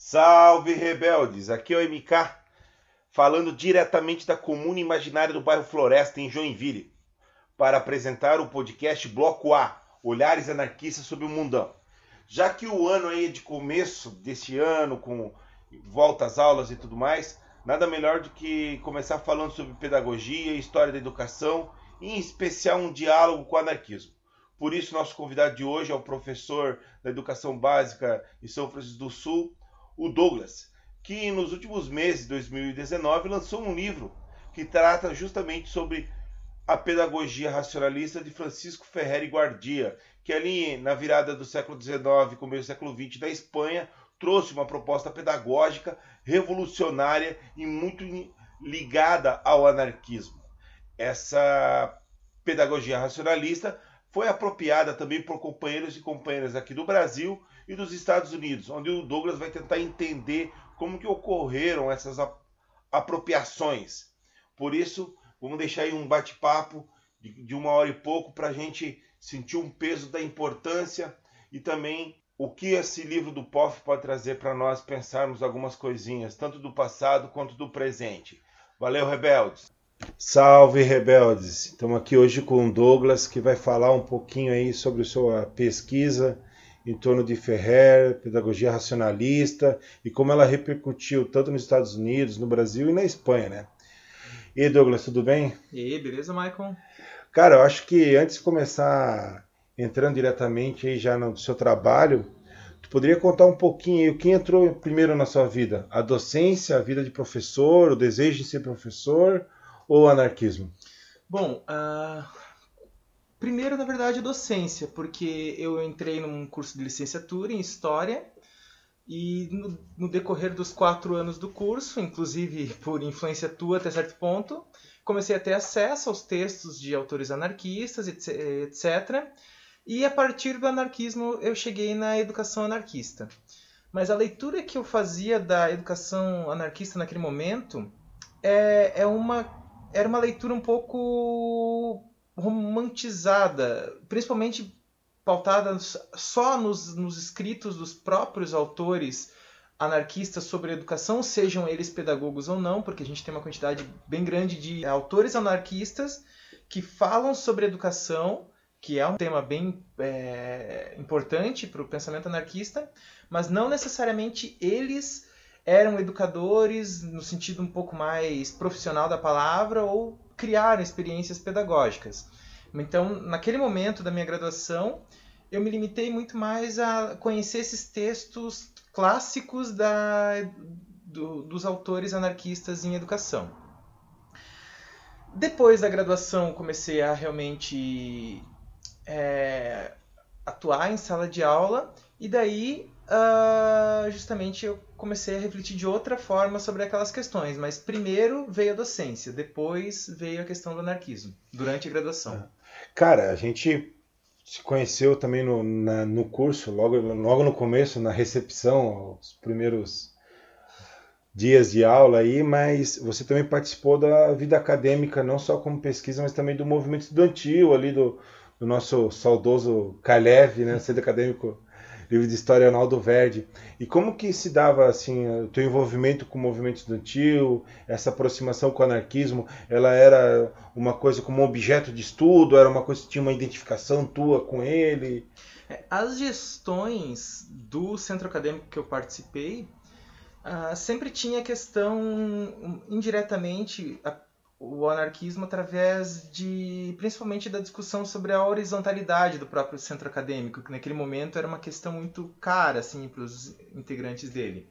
Salve rebeldes! Aqui é o MK, falando diretamente da comuna imaginária do bairro Floresta, em Joinville, para apresentar o podcast Bloco A, Olhares Anarquistas sobre o Mundão. Já que o ano aí é de começo desse ano, com volta às aulas e tudo mais, nada melhor do que começar falando sobre pedagogia, história da educação, e em especial um diálogo com o anarquismo. Por isso, nosso convidado de hoje é o professor da Educação Básica em São Francisco do Sul, o Douglas, que nos últimos meses de 2019 lançou um livro que trata justamente sobre a pedagogia racionalista de Francisco Ferrer e Guardia, que ali na virada do século XIX começo do século XX da Espanha trouxe uma proposta pedagógica revolucionária e muito ligada ao anarquismo. Essa pedagogia racionalista foi apropriada também por companheiros e companheiras aqui do Brasil e dos Estados Unidos, onde o Douglas vai tentar entender como que ocorreram essas apropriações. Por isso, vamos deixar aí um bate-papo de, uma hora e pouco para a gente sentir um peso da importância e também o que esse livro do POF pode trazer para nós pensarmos algumas coisinhas, tanto do passado quanto do presente. Valeu, rebeldes! Salve rebeldes! Estamos aqui hoje com o Douglas que vai falar um pouquinho aí sobre sua pesquisa em torno de Ferrer, pedagogia racionalista e como ela repercutiu tanto nos Estados Unidos, no Brasil e na Espanha, né? E Douglas, tudo bem? E aí, beleza, Michael? Cara, eu acho que antes de começar entrando diretamente aí já no seu trabalho, tu poderia contar um pouquinho aí o que entrou primeiro na sua vida? A docência, a vida de professor, o desejo de ser professor ou anarquismo? Bom, uh, primeiro, na verdade, docência, porque eu entrei num curso de licenciatura em História e no, no, decorrer dos quatro anos do curso, inclusive por influência tua até certo ponto, comecei a ter acesso aos textos de autores anarquistas, etc. E a partir do anarquismo eu cheguei na educação anarquista. Mas a leitura que eu fazia da educação anarquista naquele momento é, é uma era uma leitura um pouco romantizada, principalmente pautada só nos, nos escritos dos próprios autores anarquistas sobre educação, sejam eles pedagogos ou não, porque a gente tem uma quantidade bem grande de autores anarquistas que falam sobre educação, que é um tema bem é, importante para o pensamento anarquista, mas não necessariamente eles eram educadores no sentido um pouco mais profissional da palavra ou criaram experiências pedagógicas. Então, naquele momento da minha graduação, eu me limitei muito mais a conhecer esses textos clássicos da, do, dos autores anarquistas em educação. Depois da graduação, comecei a realmente é, atuar em sala de aula e daí uh, justamente eu comecei a refletir de outra forma sobre aquelas questões. Mas primeiro veio a docência, depois veio a questão do anarquismo, durante a graduação. É. Cara, a gente se conheceu também no, na, no curso, logo, logo no começo, na recepção, os primeiros dias de aula aí, mas você também participou da vida acadêmica, não só como pesquisa, mas também do movimento estudantil ali do, do nosso saudoso Kalev, né, centro acadêmico livro de história Arnaldo Verde. E como que se dava assim o teu envolvimento com o movimento estudantil, essa aproximação com o anarquismo? Ela era uma coisa como objeto de estudo? Era uma coisa que tinha uma identificação tua com ele? É, as gestões do centro acadêmico que eu participei uh, sempre tinha a questão indiretamente o anarquismo através de principalmente da discussão sobre a horizontalidade do próprio centro acadêmico, que naquele momento era uma questão muito cara assim para os integrantes dele.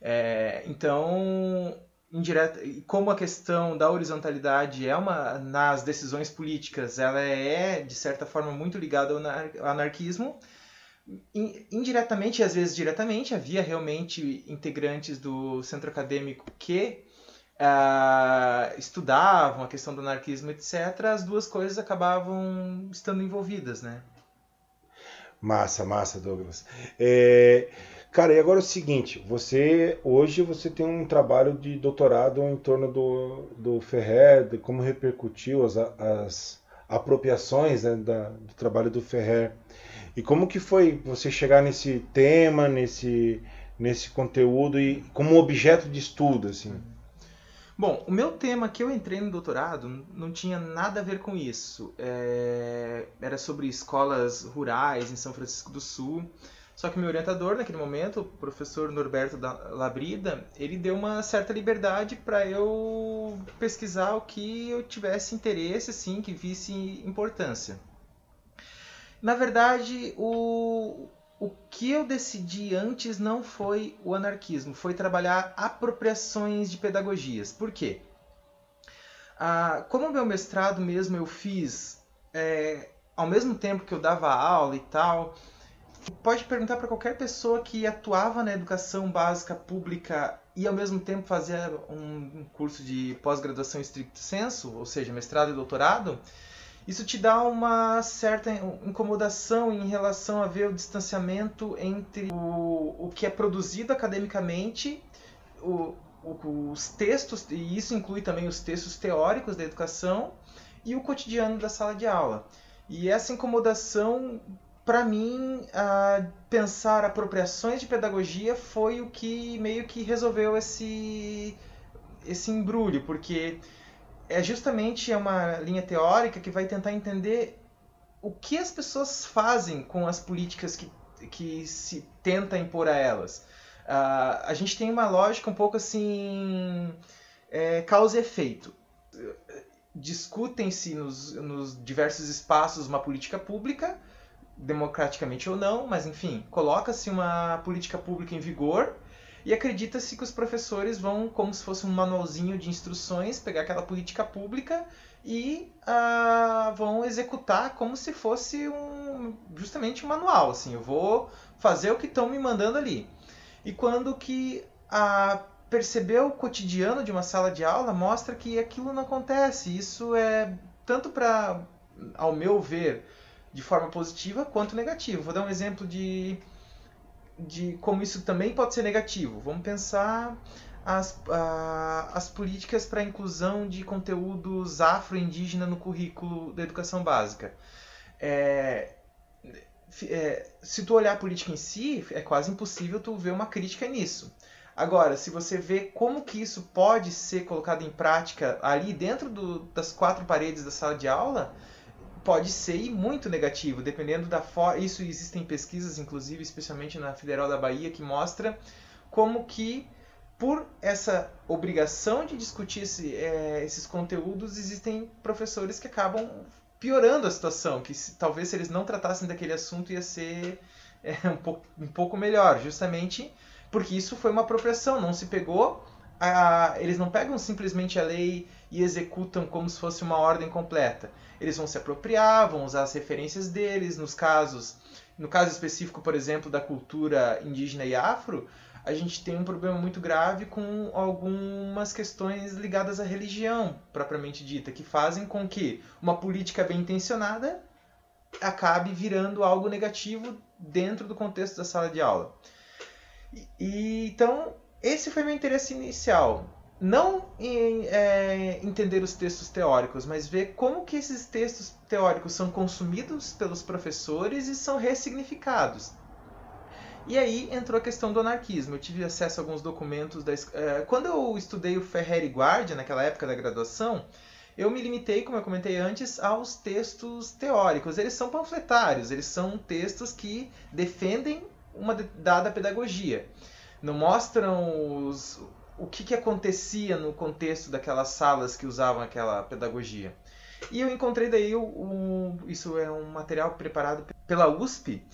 É, então, indireta, como a questão da horizontalidade é uma nas decisões políticas, ela é de certa forma muito ligada ao anarquismo. Indiretamente, e às vezes diretamente, havia realmente integrantes do centro acadêmico que uh, estudavam a questão do anarquismo, etc., as duas coisas acabavam estando envolvidas, né? Massa, massa, Douglas. É, cara, e agora é o seguinte, você hoje você tem um trabalho de doutorado em torno do, do Ferrer, de como repercutiu as, as apropriações né, da, do trabalho do Ferrer. E como que foi você chegar nesse tema, nesse nesse conteúdo e como objeto de estudo, assim? Bom, o meu tema que eu entrei no doutorado não tinha nada a ver com isso. É... Era sobre escolas rurais em São Francisco do Sul. Só que meu orientador naquele momento, o professor Norberto Labrida, ele deu uma certa liberdade para eu pesquisar o que eu tivesse interesse, assim, que visse importância. Na verdade, o, o que eu decidi antes não foi o anarquismo, foi trabalhar apropriações de pedagogias. Por quê? Ah, como meu mestrado mesmo eu fiz é, ao mesmo tempo que eu dava aula e tal, pode perguntar para qualquer pessoa que atuava na educação básica pública e ao mesmo tempo fazia um curso de pós-graduação estricto senso, ou seja, mestrado e doutorado, isso te dá uma certa incomodação em relação a ver o distanciamento entre o, o que é produzido academicamente, o, o, os textos, e isso inclui também os textos teóricos da educação, e o cotidiano da sala de aula. E essa incomodação para mim, pensar apropriações de pedagogia foi o que meio que resolveu esse, esse embrulho, porque é justamente uma linha teórica que vai tentar entender o que as pessoas fazem com as políticas que, que se tenta impor a elas. Uh, a gente tem uma lógica um pouco assim, é, causa e efeito. Discutem-se nos, nos diversos espaços uma política pública, democraticamente ou não, mas enfim, coloca-se uma política pública em vigor e acredita-se que os professores vão, como se fosse um manualzinho de instruções, pegar aquela política pública e uh, vão executar como se fosse um, justamente um manual. Assim, eu vou fazer o que estão me mandando ali. E quando que a uh, perceber o cotidiano de uma sala de aula mostra que aquilo não acontece. Isso é tanto para, ao meu ver, de forma positiva quanto negativa. Vou dar um exemplo de, de como isso também pode ser negativo. Vamos pensar as, as políticas para a inclusão de conteúdos afro-indígena no currículo da educação básica. É, é, se tu olhar a política em si, é quase impossível tu ver uma crítica nisso. Agora, se você vê como que isso pode ser colocado em prática ali dentro do, das quatro paredes da sala de aula, pode ser muito negativo, dependendo da forma. Isso existem pesquisas, inclusive, especialmente na Federal da Bahia, que mostra como que por essa obrigação de discutir esse, é, esses conteúdos, existem professores que acabam piorando a situação, que se, talvez se eles não tratassem daquele assunto ia ser é, um, pouco, um pouco melhor, justamente porque isso foi uma apropriação, não se pegou, a, eles não pegam simplesmente a lei e executam como se fosse uma ordem completa eles vão se apropriar, vão usar as referências deles. Nos casos, no caso específico, por exemplo, da cultura indígena e afro, a gente tem um problema muito grave com algumas questões ligadas à religião, propriamente dita, que fazem com que uma política bem intencionada acabe virando algo negativo dentro do contexto da sala de aula. E, então, esse foi meu interesse inicial não em é, entender os textos teóricos, mas ver como que esses textos teóricos são consumidos pelos professores e são ressignificados. E aí entrou a questão do anarquismo. Eu tive acesso a alguns documentos da é, quando eu estudei o Ferrer e Guardia naquela época da graduação, eu me limitei, como eu comentei antes, aos textos teóricos. Eles são panfletários, eles são textos que defendem uma dada pedagogia. Não mostram os, o que, que acontecia no contexto daquelas salas que usavam aquela pedagogia. E eu encontrei daí o, isso é um material preparado pela USP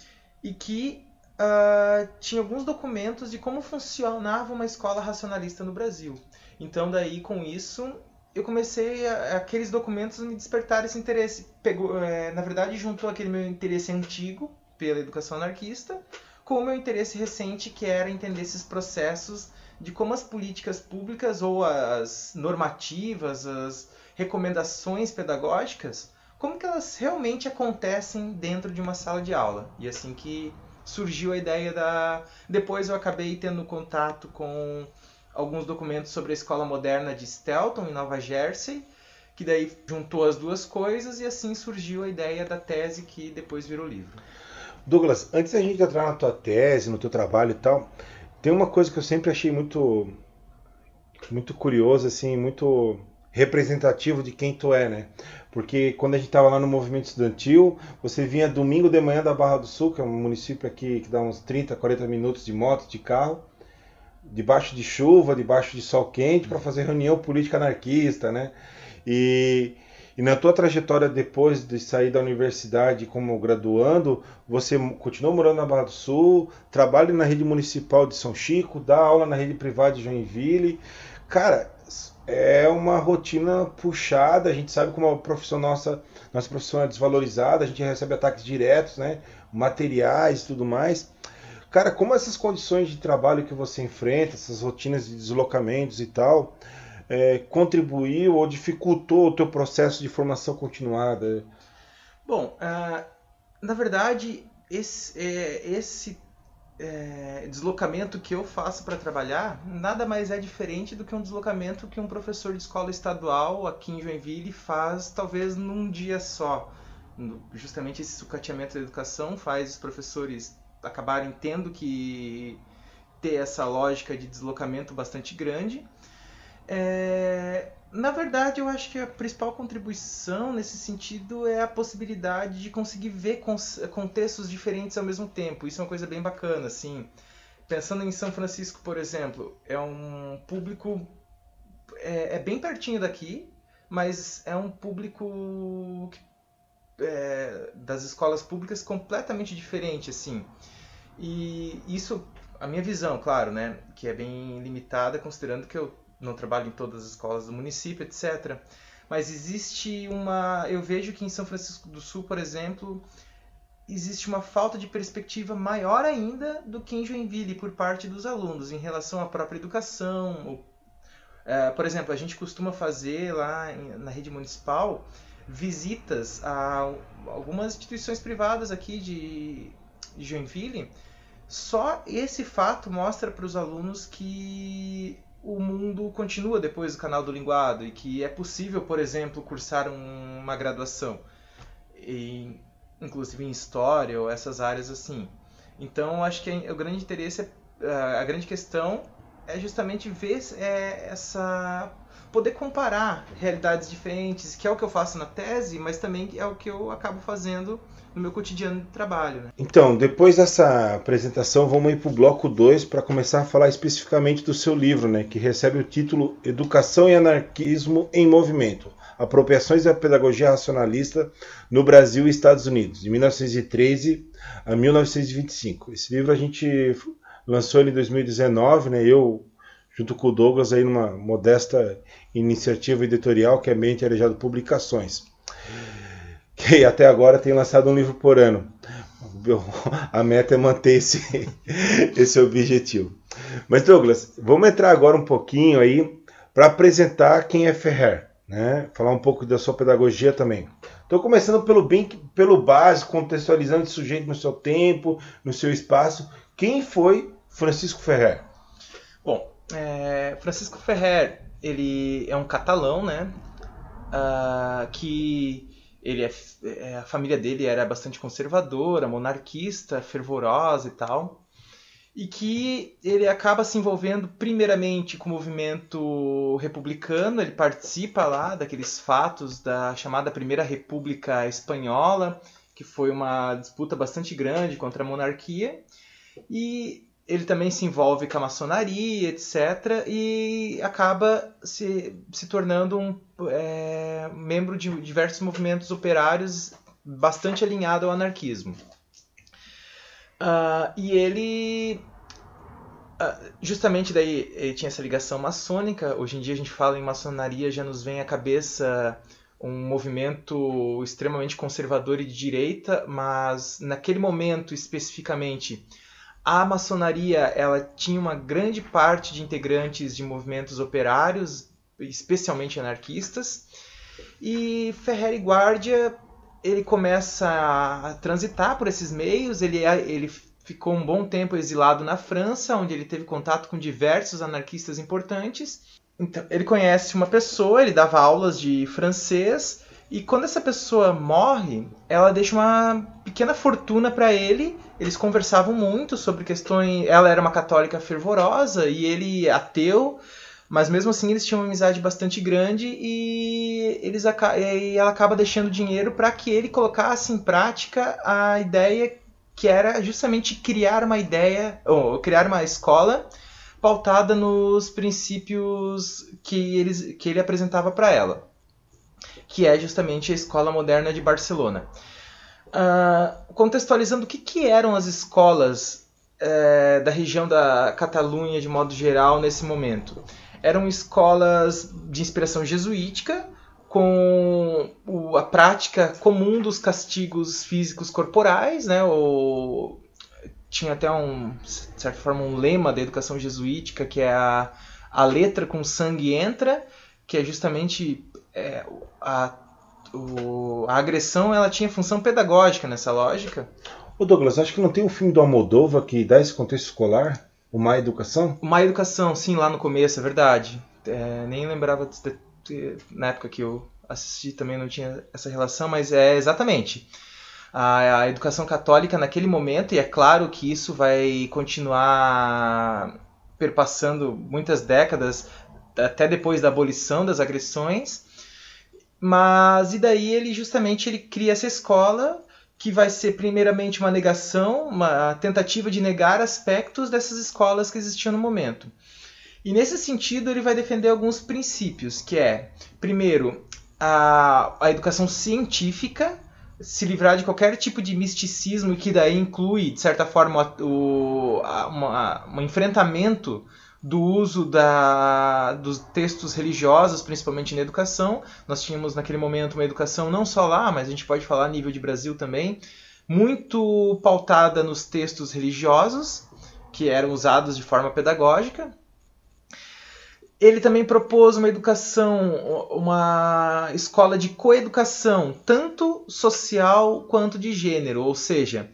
e que uh, tinha alguns documentos de como funcionava uma escola racionalista no Brasil. Então daí com isso eu comecei a, aqueles documentos me despertar esse interesse. Pegou, é, na verdade juntou aquele meu interesse antigo pela educação anarquista com o meu interesse recente que era entender esses processos de como as políticas públicas ou as normativas, as recomendações pedagógicas, como que elas realmente acontecem dentro de uma sala de aula. E assim que surgiu a ideia da. Depois eu acabei tendo contato com alguns documentos sobre a escola moderna de Stelton, em Nova Jersey, que daí juntou as duas coisas e assim surgiu a ideia da tese que depois virou livro. Douglas, antes da gente entrar na tua tese, no teu trabalho e tal, Tem uma coisa que eu sempre achei muito muito curioso assim, muito representativo de quem tu é, né? Porque quando a gente estava lá no movimento estudantil, você vinha domingo de manhã da Barra do Sul, que é um município aqui que dá uns 30, 40 minutos de moto, de carro, debaixo de chuva, debaixo de sol quente, para fazer reunião política anarquista, né? E, e na tua trajetória depois de sair da universidade como graduando, você continuou morando na Barra do Sul, trabalha na rede municipal de São Chico, dá aula na rede privada de Joinville. Cara, é uma rotina puxada, a gente sabe como a profissão nossa, nossa profissão é desvalorizada, a gente recebe ataques diretos, né, materiais e tudo mais. Cara, como essas condições de trabalho que você enfrenta, essas rotinas de deslocamentos e tal, é, contribuiu ou dificultou o teu processo de formação continuada? Bom, uh, na verdade, esse, é, esse é, deslocamento que eu faço para trabalhar nada mais é diferente do que um deslocamento que um professor de escola estadual aqui em Joinville faz talvez num dia só. Justamente esse sucateamento da educação faz os professores acabarem tendo que ter essa lógica de deslocamento bastante grande. É, na verdade, eu acho que a principal contribuição nesse sentido é a possibilidade de conseguir ver contextos diferentes ao mesmo tempo. Isso é uma coisa bem bacana, assim. Pensando em São Francisco, por exemplo, é um público é, é bem pertinho daqui, mas é um público é, das escolas públicas completamente diferente, assim. E isso, a minha visão, claro, né, que é bem limitada, considerando que eu não trabalho em todas as escolas do município, etc. Mas existe uma. Eu vejo que em São Francisco do Sul, por exemplo, existe uma falta de perspectiva maior ainda do que em Joinville por parte dos alunos em relação à própria educação. É, por exemplo, a gente costuma fazer lá na rede municipal visitas a algumas instituições privadas aqui de Joinville. Só esse fato mostra para os alunos que o mundo continua depois do canal do linguado e que é possível, por exemplo, cursar um, uma graduação, inclusive em história ou essas áreas assim. Então, acho que o grande interesse, é, a grande questão é justamente ver é, essa poder comparar realidades diferentes, que é o que eu faço na tese, mas também é o que eu acabo fazendo no meu cotidiano de trabalho. Né? Então, depois dessa apresentação, vamos ir para o bloco 2 para começar a falar especificamente do seu livro, né, que recebe o título Educação e Anarquismo em Movimento. Apropriações da Pedagogia Racionalista no Brasil e Estados Unidos, de 1913 a 1925. Esse livro a gente lançou ele em 2019, né? Eu junto com o Douglas aí numa modesta iniciativa editorial que é Mente Arejado Publicações que até agora tem lançado um livro por ano. A meta é manter esse, esse objetivo. Mas Douglas, vamos entrar agora um pouquinho aí para apresentar quem é Ferrer, né? Falar um pouco da sua pedagogia também. Estou começando pelo bem, pelo básico, contextualizando esse sujeito no seu tempo, no seu espaço. Quem foi Francisco Ferrer? Bom, é, Francisco Ferrer, ele é um catalão, né? Uh, que ele é, é, a família dele era bastante conservadora, monarquista, fervorosa e tal, e que ele acaba se envolvendo primeiramente com o movimento republicano, ele participa lá daqueles fatos da chamada Primeira República Espanhola, que foi uma disputa bastante grande contra a monarquia, e ele também se envolve com a maçonaria, etc., e acaba se, se tornando um é, membro de diversos movimentos operários bastante alinhado ao anarquismo. Uh, e ele uh, justamente daí ele tinha essa ligação maçônica. Hoje em dia a gente fala em maçonaria, já nos vem à cabeça um movimento extremamente conservador e de direita, mas naquele momento especificamente a maçonaria ela tinha uma grande parte de integrantes de movimentos operários, especialmente anarquistas, e Ferrer e Guardia ele começa a transitar por esses meios, ele, ele ficou um bom tempo exilado na França, onde ele teve contato com diversos anarquistas importantes. Então, ele conhece uma pessoa, ele dava aulas de francês, e quando essa pessoa morre, ela deixa uma pequena fortuna para ele eles conversavam muito sobre questões. Ela era uma católica fervorosa e ele ateu, mas mesmo assim eles tinham uma amizade bastante grande e, eles, e ela acaba deixando dinheiro para que ele colocasse em prática a ideia que era justamente criar uma ideia, ou criar uma escola pautada nos princípios que, eles, que ele apresentava para ela, que é justamente a Escola Moderna de Barcelona. Uh, contextualizando o que, que, eram as escolas uh, da região da Catalunha de modo geral nesse momento. Eram escolas de inspiração jesuítica, com o, a prática comum dos castigos físicos corporais, né? O, tinha até um, de certa forma, um lema da educação jesuítica que é a, a letra com sangue entra, que é justamente é, a, o, a agressão ela tinha função pedagógica nessa lógica. Ô Douglas, acho que não tem um filme do Almodova que dá esse contexto escolar? O Má Educação? Má Educação, sim, lá no começo, é verdade. É, nem lembrava de, de, na época que eu assisti também não tinha essa relação, mas é exatamente a, a educação católica naquele momento, e é claro que isso vai continuar perpassando muitas décadas, até depois da abolição das agressões. Mas e daí ele justamente ele cria essa escola que vai ser primeiramente uma negação, uma tentativa de negar aspectos dessas escolas que existiam no momento. E nesse sentido ele vai defender alguns princípios, que é, primeiro, a, a educação científica, se livrar de qualquer tipo de misticismo que daí inclui, de certa forma, o uma, um enfrentamento do uso da, dos textos religiosos, principalmente na educação. Nós tínhamos naquele momento uma educação não só lá, mas a gente pode falar a nível de Brasil também, muito pautada nos textos religiosos, que eram usados de forma pedagógica, ele também propôs uma educação, uma escola de coeducação, tanto social quanto de gênero, ou seja,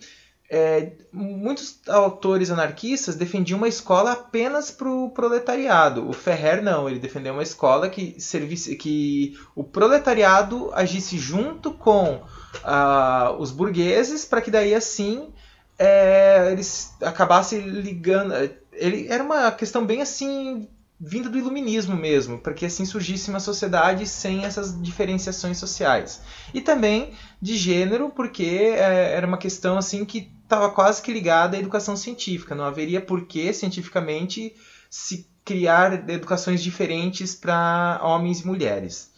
é, muitos autores anarquistas defendiam uma escola apenas para o proletariado. O Ferrer não, ele defendeu uma escola que servisse, que o proletariado agisse junto com uh, os burgueses para que daí assim é, eles acabassem ligando. Ele era uma questão bem assim vinda do iluminismo mesmo, para que assim surgisse uma sociedade sem essas diferenciações sociais. E também de gênero, porque é, era uma questão assim que estava quase que ligada à educação científica. Não haveria por que cientificamente se criar educações diferentes para homens e mulheres.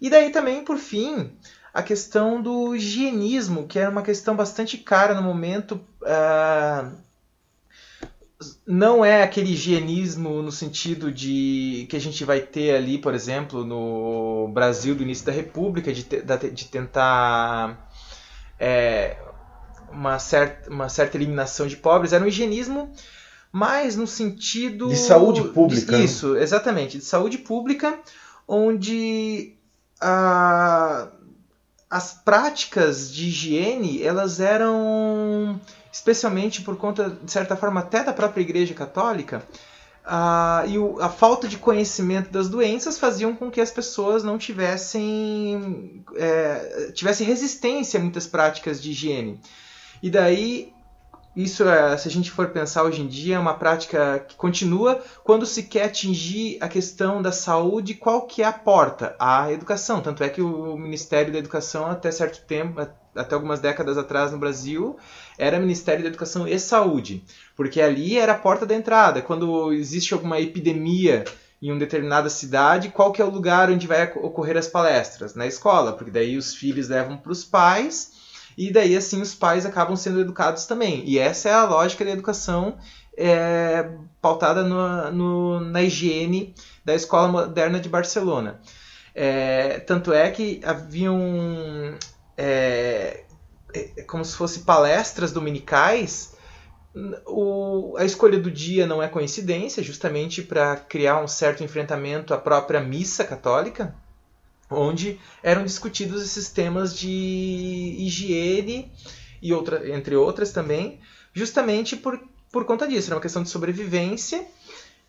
E daí também, por fim, a questão do higienismo, que era uma questão bastante cara no momento. Uh, não é aquele higienismo no sentido de que a gente vai ter ali, por exemplo, no Brasil do início da República, de, de tentar é, uma, certa, uma certa eliminação de pobres. Era um higienismo mais no sentido. De saúde pública. De, né? isso, exatamente, de saúde pública, onde a, as práticas de higiene elas eram especialmente por conta, de certa forma, até da própria Igreja Católica, a, e o, a falta de conhecimento das doenças faziam com que as pessoas não tivessem, é, tivessem resistência a muitas práticas de higiene. E daí, isso, é, se a gente for pensar hoje em dia, é uma prática que continua quando se quer atingir a questão da saúde, qual que é a porta? A educação. Tanto é que o Ministério da Educação, até certo tempo, até algumas décadas atrás no Brasil, era Ministério da Educação e Saúde, porque ali era a porta da entrada. Quando existe alguma epidemia em uma determinada cidade, qual que é o lugar onde vai ocorrer as palestras? Na escola, porque daí os filhos levam para os pais e daí assim os pais acabam sendo educados também. E essa é a lógica da educação é, pautada no, no, na higiene da Escola Moderna de Barcelona. É, tanto é que haviam é, é, como se fosse palestras dominicais, o, a escolha do dia não é coincidência, justamente para criar um certo enfrentamento à própria missa católica, onde eram discutidos esses temas de higiene e outra, entre outras também, justamente por, por conta disso, era uma questão de sobrevivência.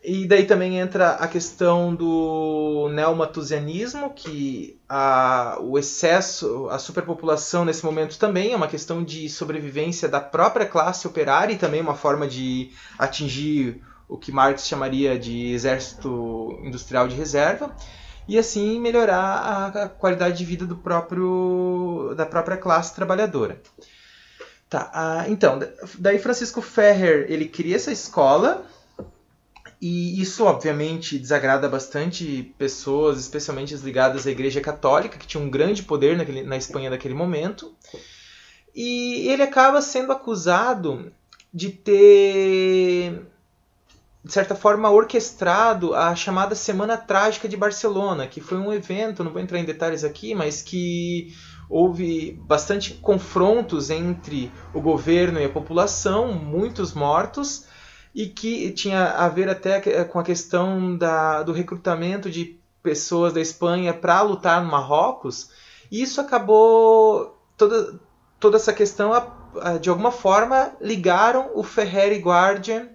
E daí também entra a questão do neomatusianismo, que a, o excesso, a superpopulação nesse momento também é uma questão de sobrevivência da própria classe operária e também uma forma de atingir o que Marx chamaria de exército industrial de reserva e assim melhorar a qualidade de vida do próprio da própria classe trabalhadora. Tá, ah, então, daí Francisco Ferrer ele cria essa escola e isso, obviamente, desagrada bastante pessoas, especialmente as ligadas à Igreja Católica, que tinha um grande poder naquele, na Espanha naquele momento. E ele acaba sendo acusado de ter, de certa forma, orquestrado a chamada Semana Trágica de Barcelona, que foi um evento, não vou entrar em detalhes aqui, mas que houve bastante confrontos entre o governo e a população, muitos mortos e que tinha a ver até com a questão da, do recrutamento de pessoas da Espanha para lutar no Marrocos. E isso acabou toda, toda essa questão de alguma forma ligaram o Ferrer e Guardian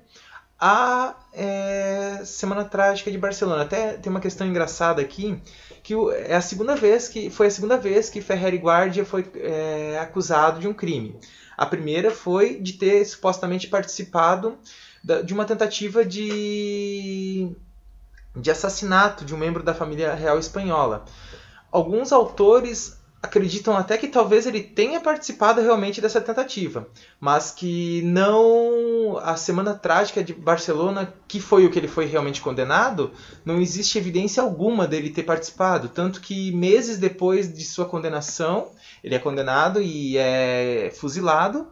à é, Semana Trágica de Barcelona. Até tem uma questão engraçada aqui que é a segunda vez que foi a segunda vez que Ferrer e Guardia foi é, acusado de um crime. A primeira foi de ter supostamente participado de uma tentativa de, de assassinato de um membro da família real espanhola. Alguns autores acreditam até que talvez ele tenha participado realmente dessa tentativa, mas que não a semana trágica de Barcelona, que foi o que ele foi realmente condenado, não existe evidência alguma dele ter participado, tanto que meses depois de sua condenação, ele é condenado e é fuzilado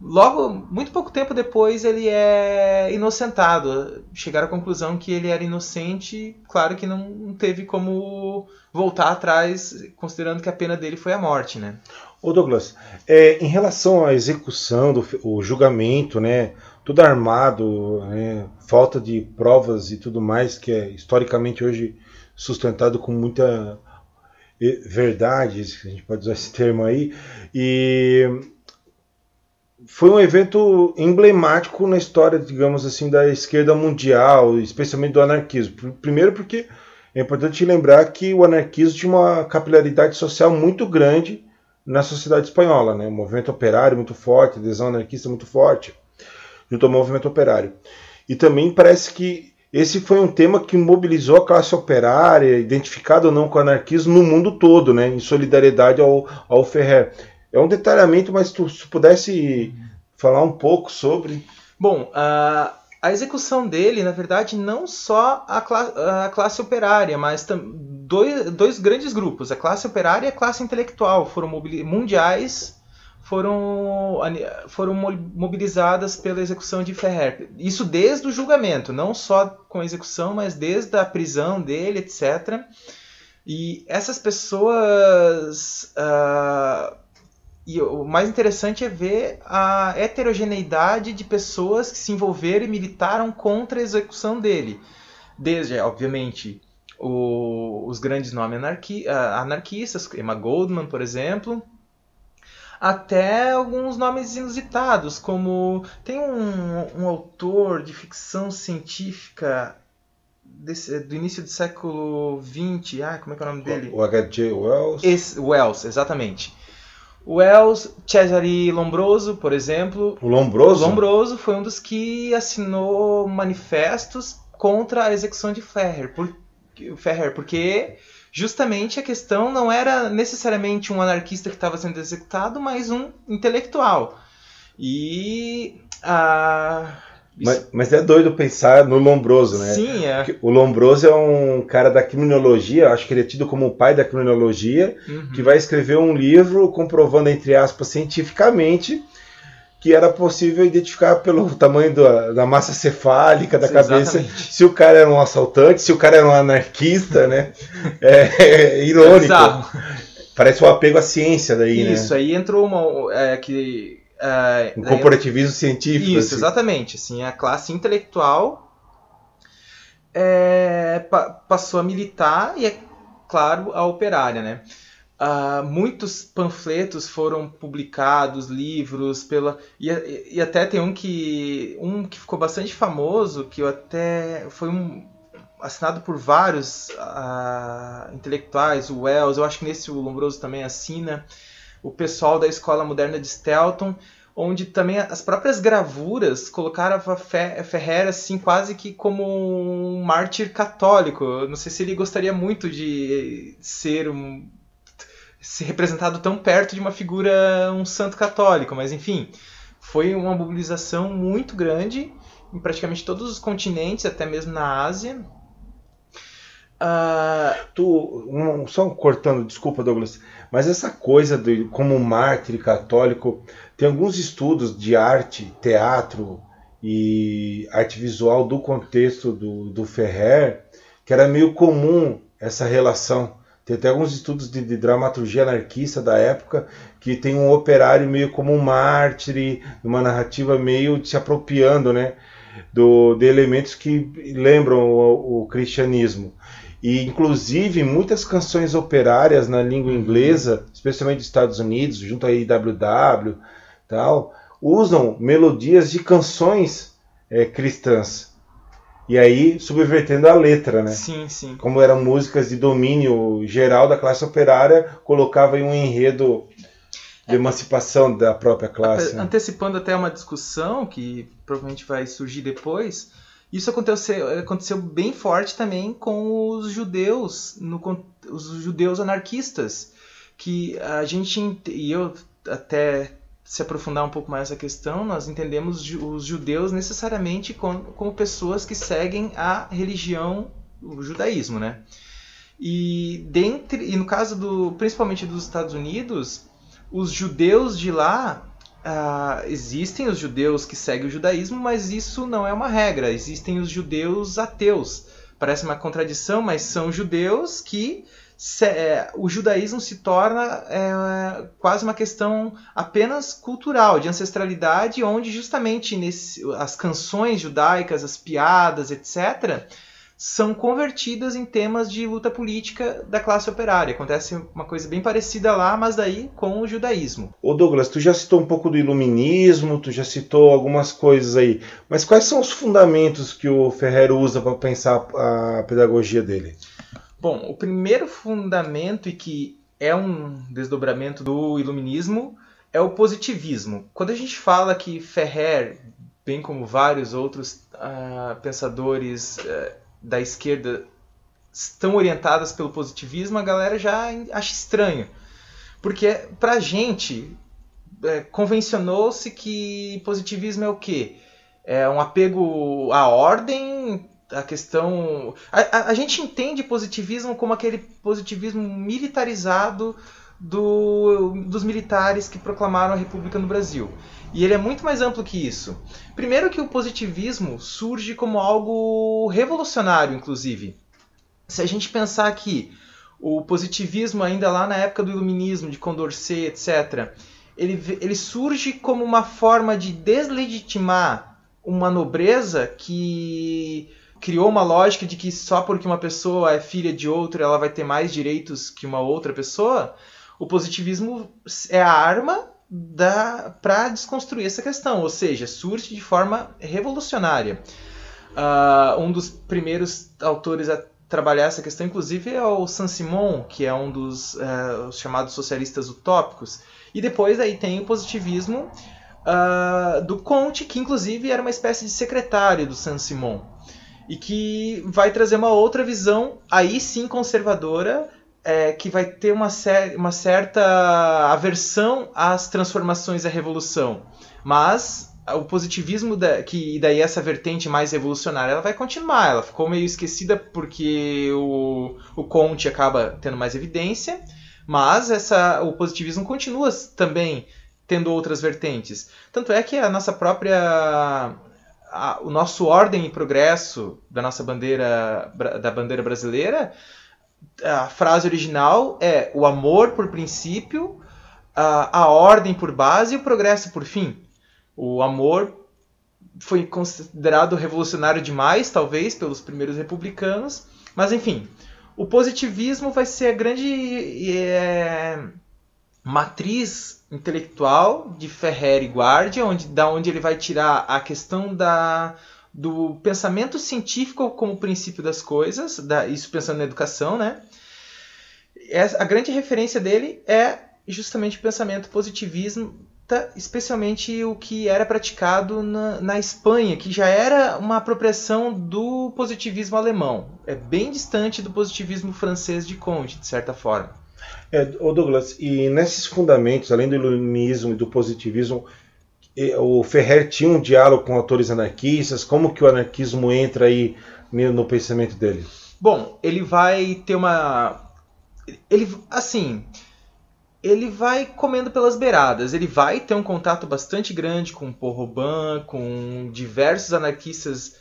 Logo, muito pouco tempo depois, ele é inocentado. Chegaram à conclusão que ele era inocente, claro que não teve como voltar atrás, considerando que a pena dele foi a morte, né? Ô Douglas, é, em relação à execução, do o julgamento, né, tudo armado, né, falta de provas e tudo mais, que é historicamente hoje sustentado com muita verdade, a gente pode usar esse termo aí, e foi um evento emblemático na história, digamos assim, da esquerda mundial, especialmente do anarquismo. Primeiro porque é importante lembrar que o anarquismo tinha uma capilaridade social muito grande na sociedade espanhola, né? Um movimento operário muito forte, adesão anarquista muito forte, junto ao movimento operário. E também parece que esse foi um tema que mobilizou a classe operária, identificada ou não com o anarquismo, no mundo todo, né? em solidariedade ao, ao Ferrer. É um detalhamento, mas tu, se pudesse falar um pouco sobre. Bom, a, a execução dele, na verdade, não só a, a classe operária, mas dois, dois grandes grupos, a classe operária e a classe intelectual, foram mundiais foram, foram mobilizadas pela execução de Ferrer. Isso desde o julgamento, não só com a execução, mas desde a prisão dele, etc. E essas pessoas uh, e o mais interessante é ver a heterogeneidade de pessoas que se envolveram e militaram contra a execução dele. Desde, obviamente, o, os grandes nomes anarqui, anarquistas, Emma Goldman, por exemplo, até alguns nomes inusitados, como tem um, um autor de ficção científica desse, do início do século XX, ah, como é que é o nome dele? O H.G. Wells. Esse, Wells, exatamente Wells, Cesare Lombroso, por exemplo. O Lombroso? O Lombroso foi um dos que assinou manifestos contra a execução de Ferrer, por, Ferrer porque justamente a questão não era necessariamente um anarquista que estava sendo executado, mas um intelectual. E a mas, mas, é doido pensar no Lombroso, né? Sim, é. O Lombroso é um cara da criminologia, acho que ele é tido como o pai da criminologia, uhum. que vai escrever um livro comprovando, entre aspas, cientificamente que era possível identificar pelo tamanho da, da massa cefálica da Sim, cabeça exatamente. se o cara era um assaltante, se o cara era um anarquista, né? É, é irônico. É Parece um apego à ciência daí, Isso, né? Isso, aí entrou uma. É, que Uh, um corporativismo científico. Isso, assim. exatamente. Assim, a classe intelectual é, pa passou a militar e, é claro, a operária. Né? Uh, muitos panfletos foram publicados, livros, pela e, e, até tem um que um que ficou bastante famoso, que eu até foi um assinado por vários uh, intelectuais, o Wells, eu acho que nesse o Lombroso também assina, o pessoal da Escola Moderna de Stelton, onde também as próprias gravuras colocaram a Ferrer assim quase que como um mártir católico. Eu não sei se ele gostaria muito de ser um ser representado tão perto de uma figura, um santo católico, mas enfim, foi uma mobilização muito grande em praticamente todos os continentes, até mesmo na Ásia. Uh... Tu, um, só cortando, desculpa Douglas, mas essa coisa de como mártir católico, tem alguns estudos de arte, teatro e arte visual do contexto do, do Ferrer, que era meio comum essa relação tem até alguns estudos de, de, dramaturgia anarquista da época que tem um operário meio como um mártir, uma narrativa meio se apropriando né, do, de elementos que lembram o, o cristianismo. E, inclusive, muitas canções operárias na língua inglesa, especialmente dos Estados Unidos, junto a IWW, tal, usam melodias de canções é, cristãs. E aí, subvertendo a letra, né? Sim, sim. Como eram músicas de domínio geral da classe operária, colocava em um enredo de emancipação da própria classe. Né? Antecipando até uma discussão que provavelmente vai surgir depois, isso aconteceu, aconteceu bem forte também com os judeus, no, os judeus anarquistas, que a gente e eu até se aprofundar um pouco mais essa questão, nós entendemos os judeus necessariamente como, como pessoas que seguem a religião, o judaísmo, né? E dentre e no caso do principalmente dos Estados Unidos, os judeus de lá uh, existem os judeus que seguem o judaísmo, mas isso não é uma regra. Existem os judeus ateus. Parece uma contradição, mas são judeus que se, é, o judaísmo se torna é, quase uma questão apenas cultural, de ancestralidade, onde justamente nesse, as canções judaicas, as piadas, etc., são convertidas em temas de luta política da classe operária. Acontece uma coisa bem parecida lá, mas daí com o judaísmo. Ô Douglas, tu já citou um pouco do iluminismo, tu já citou algumas coisas aí, mas quais são os fundamentos que o Ferrer usa para pensar a pedagogia dele? Bom, o primeiro fundamento e que é um desdobramento do iluminismo é o positivismo. Quando a gente fala que Ferrer, bem como vários outros uh, pensadores uh, da esquerda, estão orientados pelo positivismo, a galera já acha estranho. Porque pra gente, é, convencionou-se que positivismo é o quê? É um apego à ordem, a questão. A, a, a, gente entende positivismo como aquele positivismo militarizado do, dos militares que proclamaram a República no Brasil. E ele é muito mais amplo que isso. Primeiro, que o positivismo surge como algo revolucionário, inclusive. Se a gente pensar que o positivismo, ainda lá na época do iluminismo, de Condorcet, etc., ele, ele surge como uma forma de deslegitimar uma nobreza que criou uma lógica de que só porque uma pessoa é filha de outra ela vai ter mais direitos que uma outra pessoa, o positivismo é a arma para desconstruir essa questão, ou seja, surge de forma revolucionária. Uh, um dos primeiros autores a trabalhar essa questão, inclusive, é o Saint-Simon, que é um dos uh, chamados socialistas utópicos. E depois aí tem o positivismo uh, do Comte, que inclusive era uma espécie de secretário do Saint-Simon e que vai trazer uma outra visão, aí sim conservadora, é, que vai ter uma, cer uma certa aversão às transformações e à revolução. Mas o positivismo, da, que daí essa vertente mais revolucionária, ela vai continuar. Ela ficou meio esquecida porque o, o Conte acaba tendo mais evidência, mas essa, o positivismo continua também tendo outras vertentes. Tanto é que a nossa própria a, o nosso ordem e progresso da nossa bandeira da bandeira brasileira, a frase original é o amor por princípio, a, a ordem por base e o progresso por fim. O amor foi considerado revolucionário demais, talvez, pelos primeiros republicanos, mas enfim, o positivismo vai ser a grande é, matriz intelectual de Ferrer e Guardia, onde, da onde ele vai tirar a questão da, do pensamento científico como princípio das coisas, da, isso pensando na educação, né? a grande referência dele é justamente o pensamento positivismo, especialmente o que era praticado na, na, Espanha, que já era uma apropriação do positivismo alemão. É bem distante do positivismo francês de Comte, de certa forma. É, Douglas, e nesses fundamentos, além do iluminismo e do positivismo, o Ferrer tinha um diálogo com autores anarquistas? Como que o anarquismo entra aí no pensamento dele? Bom, ele vai ter uma ele assim, ele vai comendo pelas beiradas. Ele vai ter um contato bastante grande com Paul com diversos anarquistas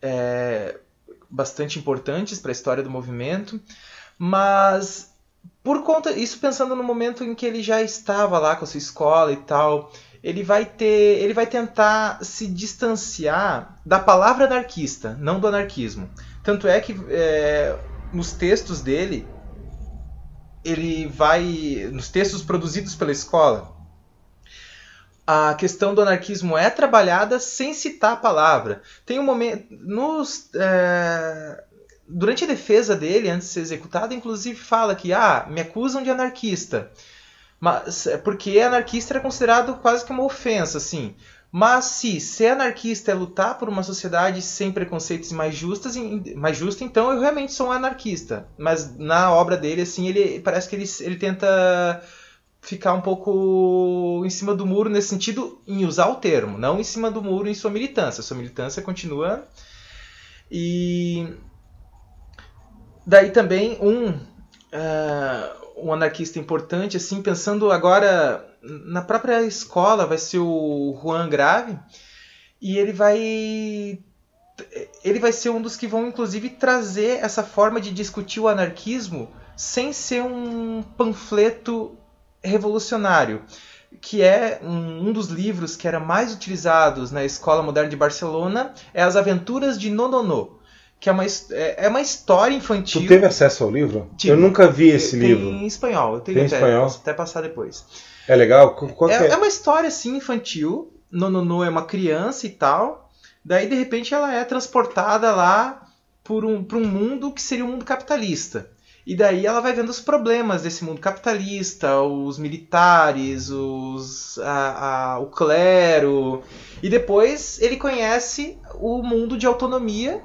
é, bastante importantes para a história do movimento, mas por conta isso pensando no momento em que ele já estava lá com a sua escola e tal, ele vai ter, ele vai tentar se distanciar da palavra anarquista, não do anarquismo. Tanto é que é, nos textos dele ele vai nos textos produzidos pela escola a questão do anarquismo é trabalhada sem citar a palavra tem um momento nos é, durante a defesa dele antes de ser executado inclusive fala que ah me acusam de anarquista mas é porque anarquista era considerado quase que uma ofensa assim mas se ser anarquista é lutar por uma sociedade sem preconceitos e mais justas, mais justa, então eu realmente sou um anarquista. Mas na obra dele, assim, ele parece que ele, ele tenta ficar um pouco em cima do muro nesse sentido em usar o termo, não em cima do muro em sua militância. Sua militância continua e daí também um uh, um anarquista importante, assim, pensando agora na própria escola, vai ser o Juan Grave, e ele vai ele vai ser um dos que vão inclusive trazer essa forma de discutir o anarquismo sem ser um panfleto revolucionário, que é um, um dos livros que era mais utilizados na Escola Moderna de Barcelona, é As Aventuras de Nonono que é uma, é, é uma história infantil. Tu teve acesso ao livro? Eu nunca vi esse tem livro. Em espanhol, eu tenho tem até, espanhol? posso até passar depois. É legal? Qual é, é? é uma história assim infantil. Nonono é uma criança e tal. Daí de repente ela é transportada lá por um, para um mundo que seria um mundo capitalista. E daí ela vai vendo os problemas desse mundo capitalista, os militares, os, a, a, o clero. E depois ele conhece o mundo de autonomia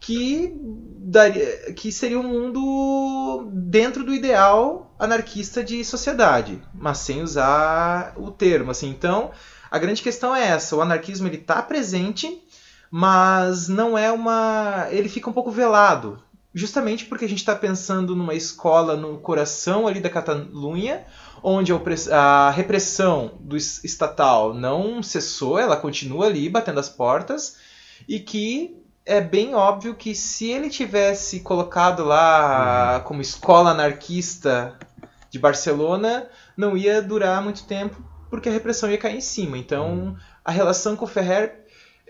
que, daria, que seria um mundo dentro do ideal anarquista de sociedade, mas sem usar o termo. Assim. Então, a grande questão é essa: o anarquismo ele está presente, mas não é uma. Ele fica um pouco velado, justamente porque a gente está pensando numa escola no coração ali da Catalunha, onde a repressão do estatal não cessou, ela continua ali batendo as portas e que é bem óbvio que se ele tivesse colocado lá uhum. como escola anarquista de Barcelona, não ia durar muito tempo, porque a repressão ia cair em cima. Então, uhum. a relação com o Ferrer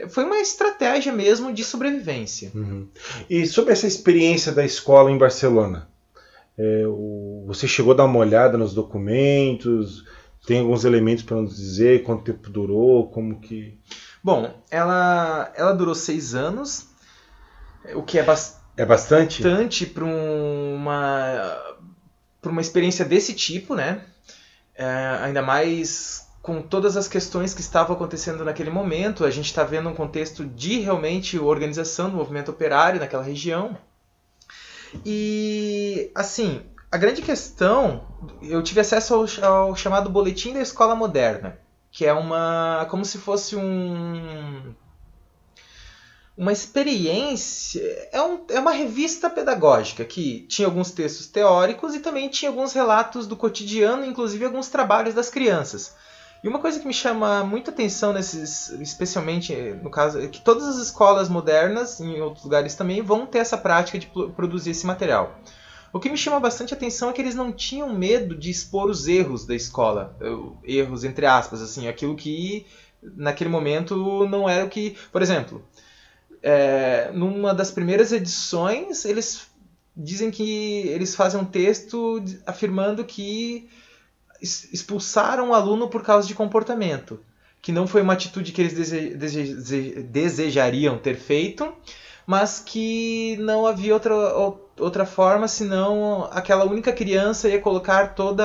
foi uma estratégia mesmo de sobrevivência. Uhum. E sobre essa experiência da escola em Barcelona, é, o, você chegou a dar uma olhada nos documentos? Tem alguns elementos para nos dizer quanto tempo durou, como que? Bom, ela, ela durou seis anos o que é, bas é bastante bastante para uma para uma experiência desse tipo, né? É, ainda mais com todas as questões que estavam acontecendo naquele momento, a gente está vendo um contexto de realmente organização do movimento operário naquela região. E assim, a grande questão, eu tive acesso ao, ao chamado boletim da escola moderna, que é uma como se fosse um uma experiência. É, um, é uma revista pedagógica que tinha alguns textos teóricos e também tinha alguns relatos do cotidiano, inclusive alguns trabalhos das crianças. E uma coisa que me chama muita atenção nesses, especialmente no caso, é que todas as escolas modernas, em outros lugares também, vão ter essa prática de produzir esse material. O que me chama bastante atenção é que eles não tinham medo de expor os erros da escola, erros entre aspas, assim, aquilo que naquele momento não era o que, por exemplo, é, numa das primeiras edições, eles dizem que eles fazem um texto afirmando que expulsaram o aluno por causa de comportamento, que não foi uma atitude que eles dese dese desejariam ter feito, mas que não havia outra, outra forma senão aquela única criança ia colocar toda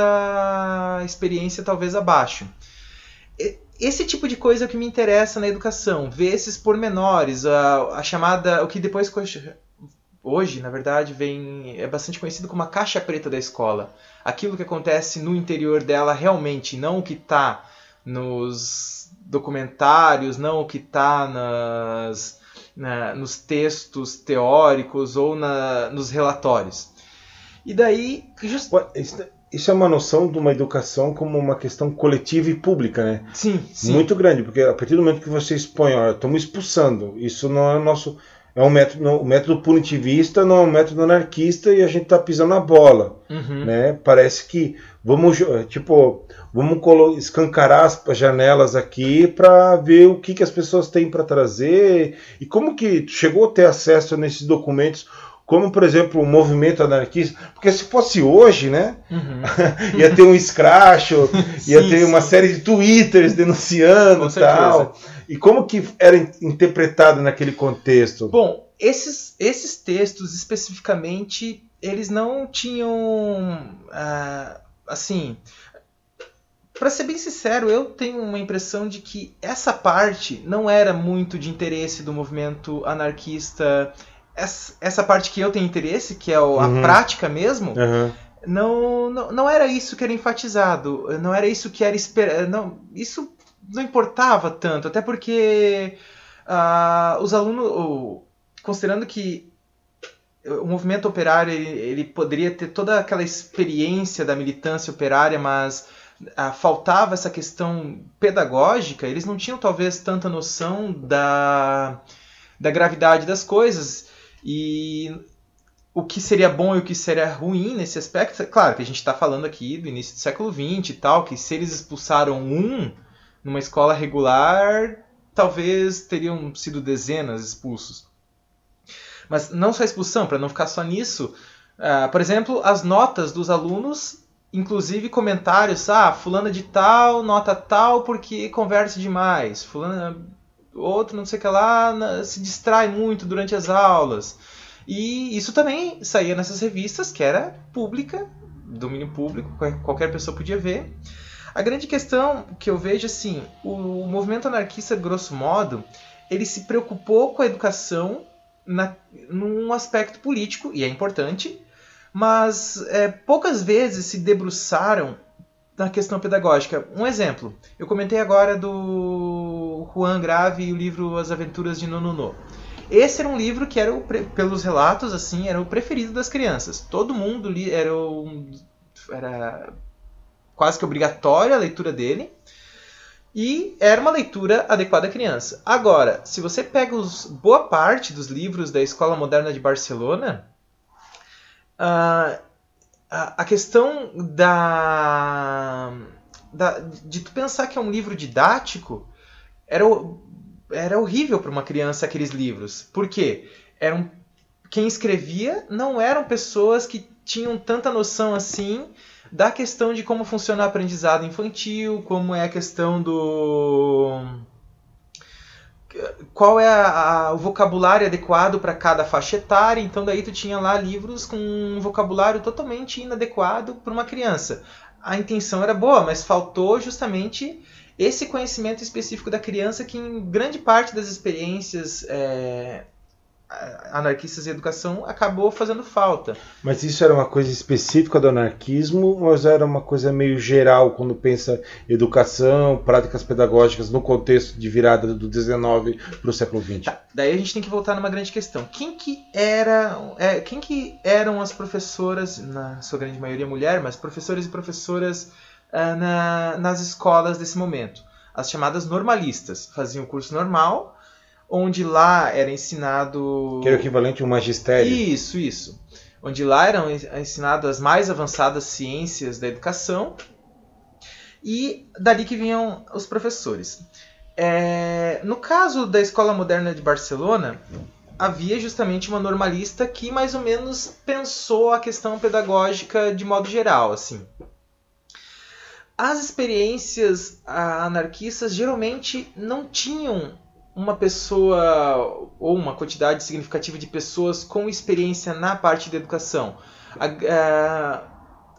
a experiência talvez abaixo. Esse tipo de coisa é o que me interessa na educação, ver esses pormenores, a, a chamada, o que depois hoje, na verdade, vem é bastante conhecido como a caixa preta da escola. Aquilo que acontece no interior dela realmente, não o que está nos documentários, não o que está nas, na, nos textos teóricos ou na, nos relatórios. E daí. Just... Isso é uma noção de uma educação como uma questão coletiva e pública, né? Sim, sim. Muito grande, porque a partir do momento que você expõe, olha, estamos expulsando, isso não é o nosso é um método, o método punitivista não é um método anarquista e a gente está pisando na bola, uhum. né? Parece que vamos, tipo, vamos escancarar as janelas aqui para ver o que, que as pessoas têm para trazer e como que chegou a ter acesso nesses documentos como por exemplo o movimento anarquista, porque se fosse hoje, né, uhum. ia ter um escracho, ia sim, ter uma sim. série de twitters denunciando e tal. E como que era interpretado naquele contexto? Bom, esses, esses textos especificamente, eles não tinham, uh, assim, para ser bem sincero, eu tenho uma impressão de que essa parte não era muito de interesse do movimento anarquista. Essa, essa parte que eu tenho interesse, que é a uhum. prática mesmo, uhum. não, não, não era isso que era enfatizado. Não era isso que era esperado. Isso não importava tanto, até porque uh, os alunos, considerando que o movimento operário ele, ele, poderia ter toda aquela experiência da militância operária, mas uh, faltava essa questão pedagógica, eles não tinham talvez tanta noção da, da gravidade das coisas e o que seria bom e o que seria ruim nesse aspecto. É claro que a gente está falando aqui do início do século XX e tal, que se eles expulsaram um numa escola regular, talvez teriam sido dezenas expulsos. Mas não só expulsão, para não ficar só nisso. Uh, por exemplo, as notas dos alunos, inclusive comentários, ah, fulana de tal, nota tal porque conversa demais, fulana outro não sei o que lá se distrai muito durante as aulas. E isso também saía nessas revistas que era pública, domínio público, qualquer pessoa podia ver. A grande questão que eu vejo assim, o movimento anarquista, grosso modo, ele se preocupou com a educação na, num aspecto político, e é importante, mas é, poucas vezes se debruçaram na questão pedagógica. Um exemplo, eu comentei agora do Juan Grave e o livro As Aventuras de Nonono. Esse era um livro que era, o, pelos relatos, assim, era o preferido das crianças. Todo mundo li, era, um, era quase que obrigatória a leitura dele. E era uma leitura adequada à criança. Agora, se você pega os, boa parte dos livros da Escola Moderna de Barcelona, uh, a, questão da, da, de tu pensar que é um livro didático era, era horrível para uma criança aqueles livros. Por quê? Eram, quem escrevia não eram pessoas que tinham tanta noção assim da questão de como funciona o aprendizado infantil, como é a questão do qual é a, a, o vocabulário adequado para cada faixa etária. Então daí tu tinha lá livros com um vocabulário totalmente inadequado para uma criança. A intenção era boa, mas faltou justamente esse conhecimento específico da criança que em grande parte das experiências é, anarquistas e educação acabou fazendo falta. Mas isso era uma coisa específica do anarquismo ou era uma coisa meio geral quando pensa educação, práticas pedagógicas no contexto de virada do 19 para o século 20? Tá, daí a gente tem que voltar numa grande questão. Quem que era, é, quem que eram as professoras, na sua grande maioria mulher, mas professores e professoras uh, na, nas escolas desse momento? As chamadas normalistas faziam o curso normal onde lá era ensinado. Que era o equivalente a um magistério. Isso, isso. Onde lá eram ensinadas as mais avançadas ciências da educação e dali que vinham os professores. É, no caso da Escola Moderna de Barcelona, havia justamente uma normalista que mais ou menos pensou a questão pedagógica de modo geral, assim. As experiências anarquistas geralmente não tinham uma pessoa ou uma quantidade significativa de pessoas com experiência na parte da educação.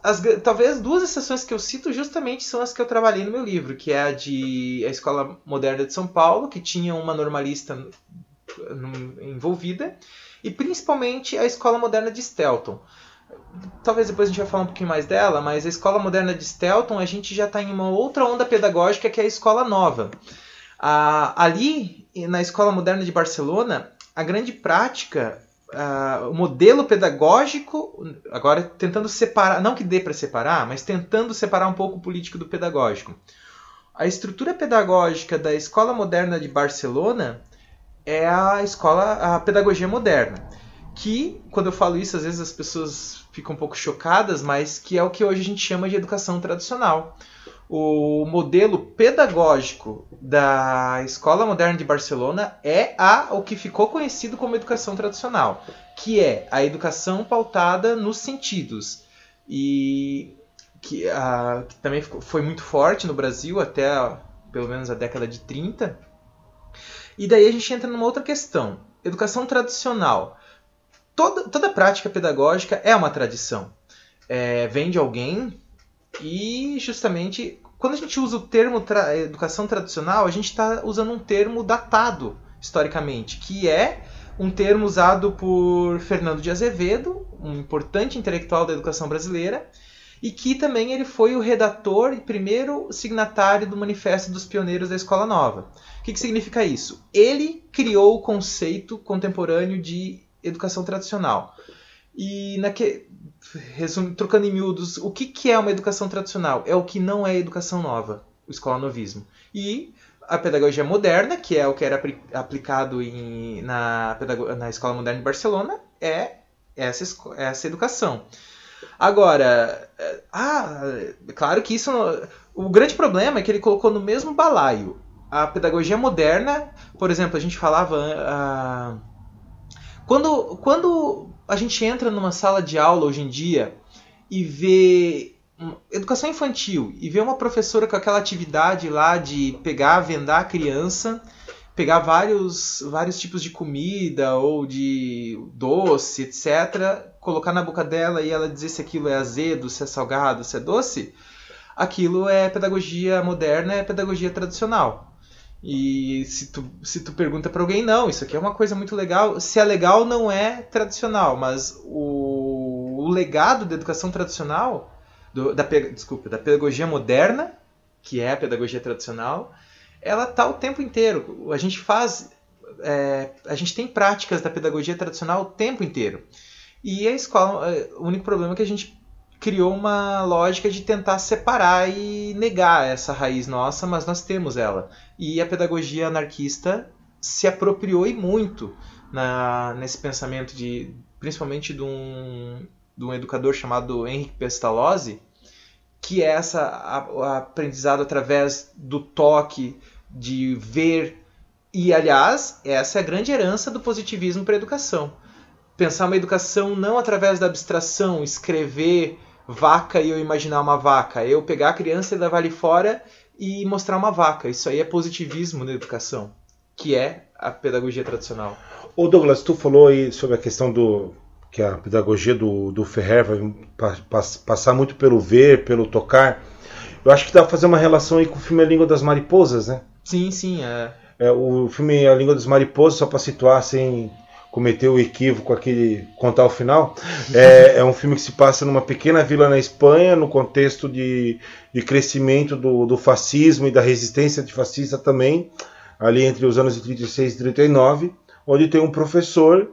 As, talvez duas exceções que eu cito justamente são as que eu trabalhei no meu livro, que é a de a Escola Moderna de São Paulo, que tinha uma normalista envolvida, e principalmente a Escola Moderna de Stelton. Talvez depois a gente vai falar um pouquinho mais dela, mas a Escola Moderna de Stelton a gente já está em uma outra onda pedagógica que é a Escola Nova. Ah, ali, na Escola Moderna de Barcelona, a grande prática, ah, o modelo pedagógico, agora tentando separar, não que dê para separar, mas tentando separar um pouco o político do pedagógico. A estrutura pedagógica da Escola Moderna de Barcelona é a escola, a pedagogia moderna. Que, quando eu falo isso, às vezes as pessoas ficam um pouco chocadas, mas que é o que hoje a gente chama de educação tradicional. O modelo pedagógico da Escola Moderna de Barcelona é a, o que ficou conhecido como educação tradicional, que é a educação pautada nos sentidos. E que, a, que também foi muito forte no Brasil até pelo menos a década de 30 e daí a gente entra numa outra questão. Educação tradicional. Toda, toda prática pedagógica é uma tradição. É, vem de alguém e justamente quando a gente usa o termo tra educação tradicional, a gente está usando um termo datado historicamente, que é um termo usado por Fernando de Azevedo, um importante intelectual da educação brasileira, e que também ele foi o redator e primeiro signatário do Manifesto dos Pioneiros da Escola Nova. O que, que significa isso? Ele criou o conceito contemporâneo de educação tradicional. E naque, resumo, trocando em miúdos, o que, que é uma educação tradicional? É o que não é educação nova, o escola novismo. E a pedagogia moderna, que é o que era aplicado em, na, na Escola Moderna de Barcelona, é essa, essa educação. Agora, é, ah, claro que isso. O grande problema é que ele colocou no mesmo balaio a pedagogia moderna. Por exemplo, a gente falava. Uh, quando, quando a gente entra numa sala de aula hoje em dia e vê educação infantil e vê uma professora com aquela atividade lá de pegar, vendar a criança, pegar vários, vários tipos de comida ou de doce, etc., colocar na boca dela e ela dizer se aquilo é azedo, se é salgado, se é doce, aquilo é pedagogia moderna, é pedagogia tradicional. E se tu, se tu pergunta para alguém, não, isso aqui é uma coisa muito legal. Se é legal, não é tradicional, mas o, o legado da educação tradicional, do, da, desculpa, da pedagogia moderna, que é a pedagogia tradicional, ela tá o tempo inteiro. A gente faz, é, a gente tem práticas da pedagogia tradicional o tempo inteiro. E a escola, é, o único problema é que a gente criou uma lógica de tentar separar e negar essa raiz nossa, mas nós temos ela. E a pedagogia anarquista se apropriou e muito na, nesse pensamento de, principalmente de um, de um educador chamado Henrique Pestalozzi, que é essa a, o aprendizado através do toque, de ver e aliás essa é a grande herança do positivismo para a educação pensar uma educação não através da abstração, escrever vaca e eu imaginar uma vaca, eu pegar a criança e levar ali fora e mostrar uma vaca. Isso aí é positivismo na educação, que é a pedagogia tradicional. O Douglas, tu falou aí sobre a questão do que a pedagogia do, do Ferrer vai passar muito pelo ver, pelo tocar. Eu acho que dá pra fazer uma relação aí com o filme A Língua das Mariposas, né? Sim, sim. É. é o filme A Língua das Mariposas, só para situar, assim, cometeu o equívoco aqui contar o final. É, é, um filme que se passa numa pequena vila na Espanha, no contexto de, de crescimento do, do fascismo e da resistência antifascista também, ali entre os anos de 36 e 39, onde tem um professor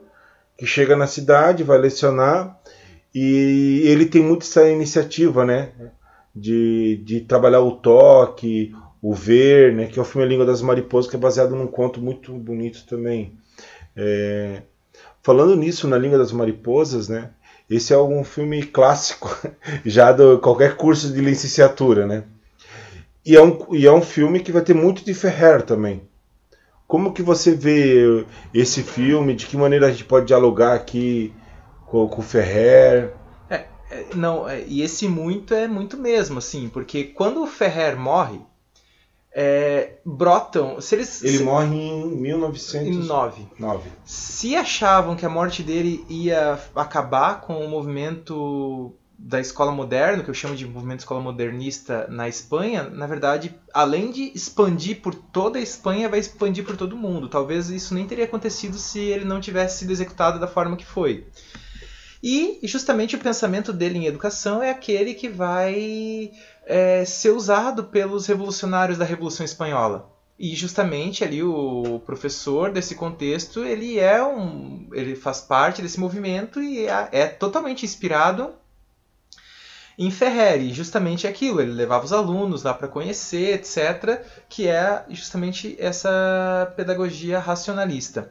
que chega na cidade, vai lecionar, e ele tem muito essa iniciativa, né? De, de trabalhar o toque, o ver, né? Que é o filme A Língua das Mariposas, que é baseado num conto muito bonito também. É, Falando nisso, na Língua das Mariposas, né? Esse é um filme clássico, já de qualquer curso de licenciatura, né? E é, um, e é um filme que vai ter muito de Ferrer também. Como que você vê esse filme? De que maneira a gente pode dialogar aqui com, com o Ferrer? É, é, não, é, e esse muito é muito mesmo, assim, porque quando o Ferrer morre, é, brotam. Se eles, Ele se, morre em 1909. 9. Se achavam que a morte dele ia acabar com o movimento da escola moderna, que eu chamo de movimento escola modernista na Espanha, na verdade, além de expandir por toda a Espanha, vai expandir por todo o mundo. Talvez isso nem teria acontecido se ele não tivesse sido executado da forma que foi. E justamente o pensamento dele em educação é aquele que vai é, ser usado pelos revolucionários da Revolução Espanhola. E justamente ali o professor desse contexto, ele é um, ele faz parte desse movimento e é, é totalmente inspirado em Ferrer, e justamente aquilo, ele levava os alunos lá para conhecer, etc., que é justamente essa pedagogia racionalista.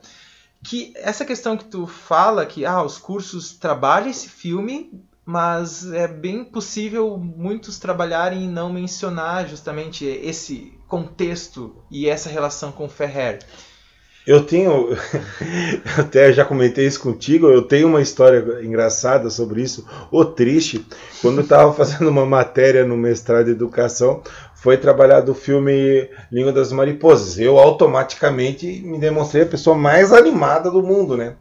Que essa questão que tu fala, que ah, os cursos trabalham esse filme, mas é bem possível muitos trabalharem e não mencionar justamente esse contexto e essa relação com Ferrer. Eu tenho, até já comentei isso contigo, eu tenho uma história engraçada sobre isso, ou triste. Quando eu estava fazendo uma matéria no mestrado de educação, foi trabalhado o filme Língua das Mariposas. Eu automaticamente me demonstrei a pessoa mais animada do mundo, né?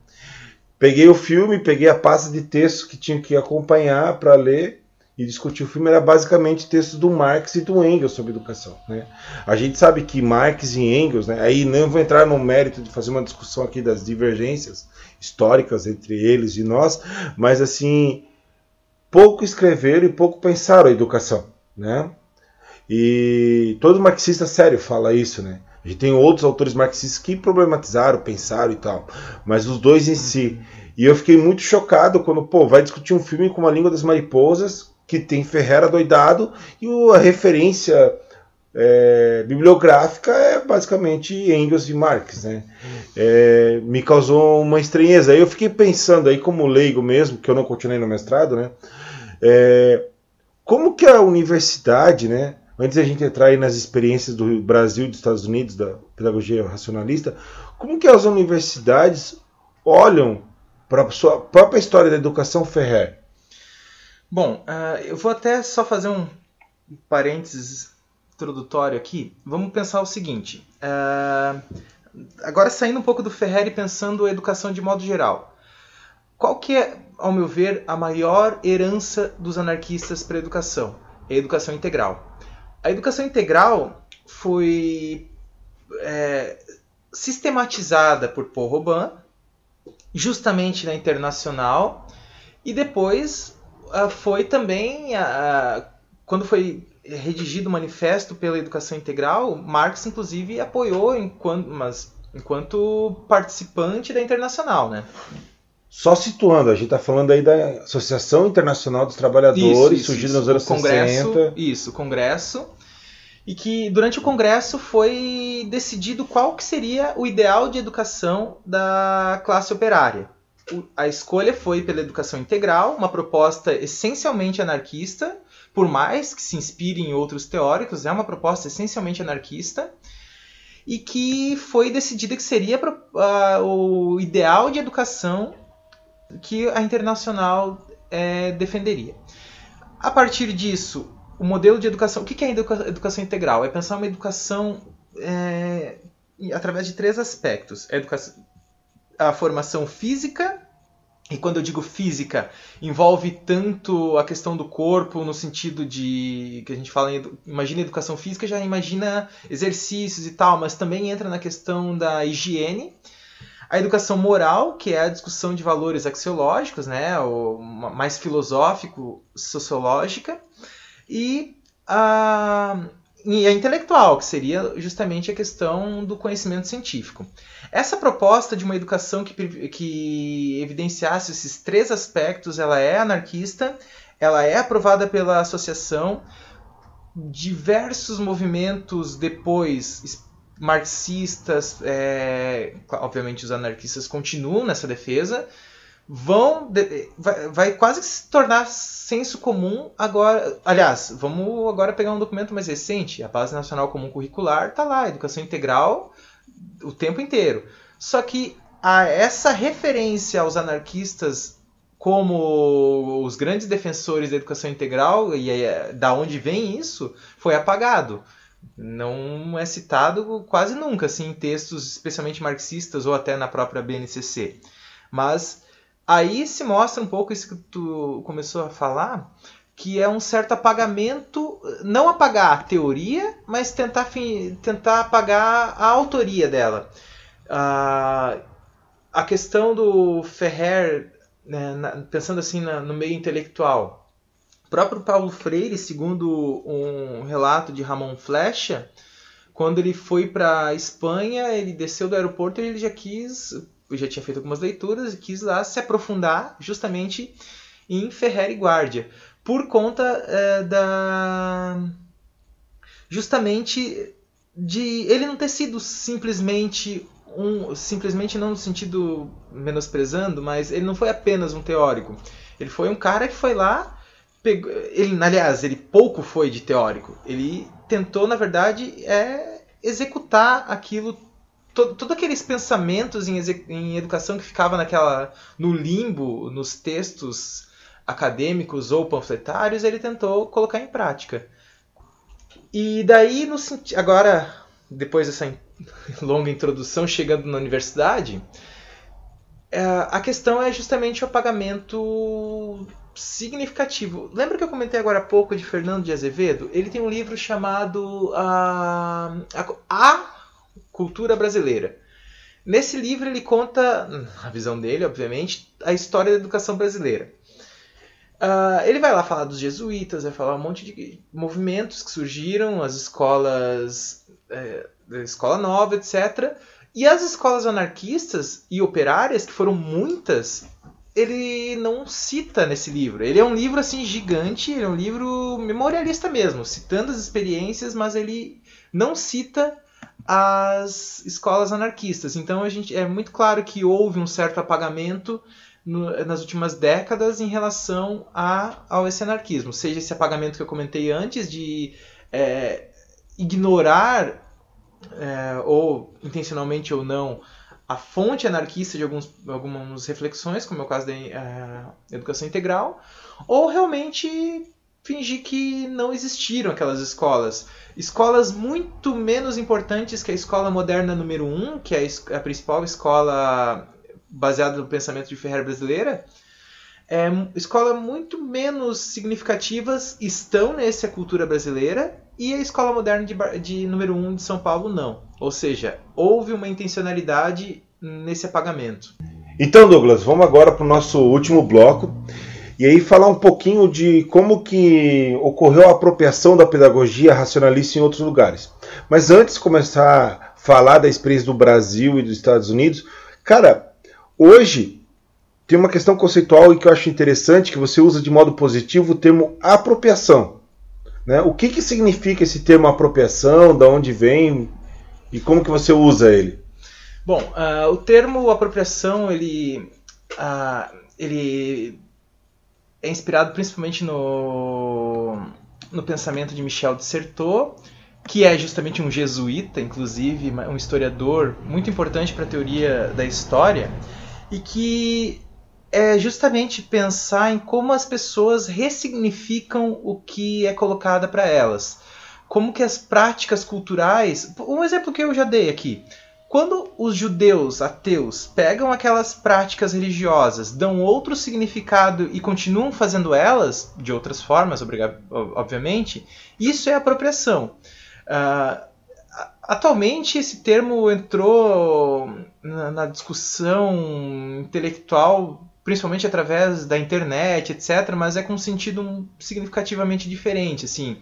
Peguei o filme, peguei a pasta de texto que tinha que acompanhar para ler e discutir o filme era basicamente textos do Marx e do Engels sobre educação. Né? A gente sabe que Marx e Engels, né, aí não vou entrar no mérito de fazer uma discussão aqui das divergências históricas entre eles e nós, mas assim pouco escreveram e pouco pensaram a educação, né? E todo marxista sério fala isso, né? A gente tem outros autores marxistas que problematizaram, pensaram e tal, mas os dois em si. E eu fiquei muito chocado quando, pô, vai discutir um filme com a língua das mariposas, que tem Ferreira doidado e a referência é, bibliográfica é basicamente Engels e Marx, né? É, me causou uma estranheza. Eu fiquei pensando aí como leigo mesmo, que eu não continuei no mestrado, né? É, como que a universidade, né? Antes da gente entrar aí nas experiências do Brasil e dos Estados Unidos da pedagogia racionalista, como que as universidades olham para a sua própria história da educação Ferrer? Bom, uh, eu vou até só fazer um parênteses introdutório aqui. Vamos pensar o seguinte. Uh, agora saindo um pouco do Ferrer e pensando a educação de modo geral. Qual que é, ao meu ver, a maior herança dos anarquistas para a educação? É a educação integral. A educação integral foi é, sistematizada por Paul Robin, justamente na Internacional, e depois uh, foi também uh, quando foi redigido o manifesto pela educação integral, Marx inclusive apoiou enquanto, mas enquanto participante da internacional, né? Só situando, a gente está falando aí da Associação Internacional dos Trabalhadores, surgida nos anos congresso, 60. Isso, o congresso. E que durante o congresso foi decidido qual que seria o ideal de educação da classe operária a escolha foi pela educação integral, uma proposta essencialmente anarquista, por mais que se inspire em outros teóricos, é uma proposta essencialmente anarquista e que foi decidida que seria uh, o ideal de educação que a internacional é, defenderia. A partir disso, o modelo de educação. O que é educa educação integral? É pensar uma educação é, através de três aspectos: a educação a formação física, e quando eu digo física, envolve tanto a questão do corpo, no sentido de. que a gente fala em. imagina educação física, já imagina exercícios e tal, mas também entra na questão da higiene. A educação moral, que é a discussão de valores axiológicos, né, ou mais filosófico, sociológica. E a e a intelectual, que seria justamente a questão do conhecimento científico. Essa proposta de uma educação que, que evidenciasse esses três aspectos, ela é anarquista, ela é aprovada pela associação, diversos movimentos depois marxistas, é, obviamente os anarquistas continuam nessa defesa, vão vai, vai, quase se tornar senso comum agora. Aliás, vamos agora pegar um documento mais recente, a Base Nacional Comum Curricular, tá lá, educação integral o tempo inteiro. Só que a, essa referência aos anarquistas como os grandes defensores da educação integral e é, da onde vem isso foi apagado não é citado quase nunca assim em textos especialmente marxistas ou até na própria BNCC mas aí se mostra um pouco isso que tu começou a falar que é um certo apagamento, não apagar a teoria, mas tentar, tentar apagar a autoria dela. Uh, a questão do Ferrer, né, na, pensando assim na, no meio intelectual, o próprio Paulo Freire, segundo um relato de Ramon Flecha, quando ele foi para a Espanha, ele desceu do aeroporto e ele já quis, já tinha feito algumas leituras e quis lá se aprofundar justamente em Ferrer e Guardia por conta é, da justamente de ele não ter sido simplesmente um simplesmente não no sentido menosprezando, mas ele não foi apenas um teórico. Ele foi um cara que foi lá, pegou, ele aliás ele pouco foi de teórico. Ele tentou na verdade é executar aquilo todos todo aqueles pensamentos em, em educação que ficava naquela no limbo nos textos acadêmicos ou panfletários, ele tentou colocar em prática. E daí, no, agora, depois dessa longa introdução, chegando na universidade, é, a questão é justamente o apagamento significativo. Lembra que eu comentei agora há pouco de Fernando de Azevedo? Ele tem um livro chamado a, a Cultura Brasileira. Nesse livro ele conta, a visão dele, obviamente, a história da educação brasileira. Uh, ele vai lá falar dos jesuítas, vai falar um monte de movimentos que surgiram, as escolas, é, escola nova, etc. E as escolas anarquistas e operárias, que foram muitas, ele não cita nesse livro. Ele é um livro assim gigante, ele é um livro memorialista mesmo, citando as experiências, mas ele não cita as escolas anarquistas. Então a gente é muito claro que houve um certo apagamento no, nas últimas décadas em relação a, ao esse anarquismo. Seja esse apagamento que eu comentei antes de é, ignorar, é, ou intencionalmente ou não, a fonte anarquista de alguns, algumas reflexões, como é o caso da é, educação integral, ou realmente fingir que não existiram aquelas escolas. Escolas muito menos importantes que a escola moderna número 1, um, que é a principal escola baseado no pensamento de Ferreira brasileira, é, escolas muito menos significativas estão nessa cultura brasileira e a escola moderna de, de número 1 um de São Paulo não. Ou seja, houve uma intencionalidade nesse apagamento. Então, Douglas, vamos agora para o nosso último bloco e aí falar um pouquinho de como que ocorreu a apropriação da pedagogia racionalista em outros lugares. Mas antes de começar a falar da experiência do Brasil e dos Estados Unidos, cara, Hoje, tem uma questão conceitual e que eu acho interessante, que você usa de modo positivo o termo apropriação. Né? O que, que significa esse termo apropriação, da onde vem e como que você usa ele? Bom, uh, o termo apropriação, ele, uh, ele é inspirado principalmente no, no pensamento de Michel de Certeau, que é justamente um jesuíta, inclusive, um historiador muito importante para a teoria da história, e que é justamente pensar em como as pessoas ressignificam o que é colocado para elas. Como que as práticas culturais. Um exemplo que eu já dei aqui. Quando os judeus ateus pegam aquelas práticas religiosas, dão outro significado e continuam fazendo elas, de outras formas, obviamente, isso é apropriação. Uh, Atualmente esse termo entrou na, na, discussão intelectual, principalmente através da internet, etc., mas é com um sentido significativamente diferente. Assim,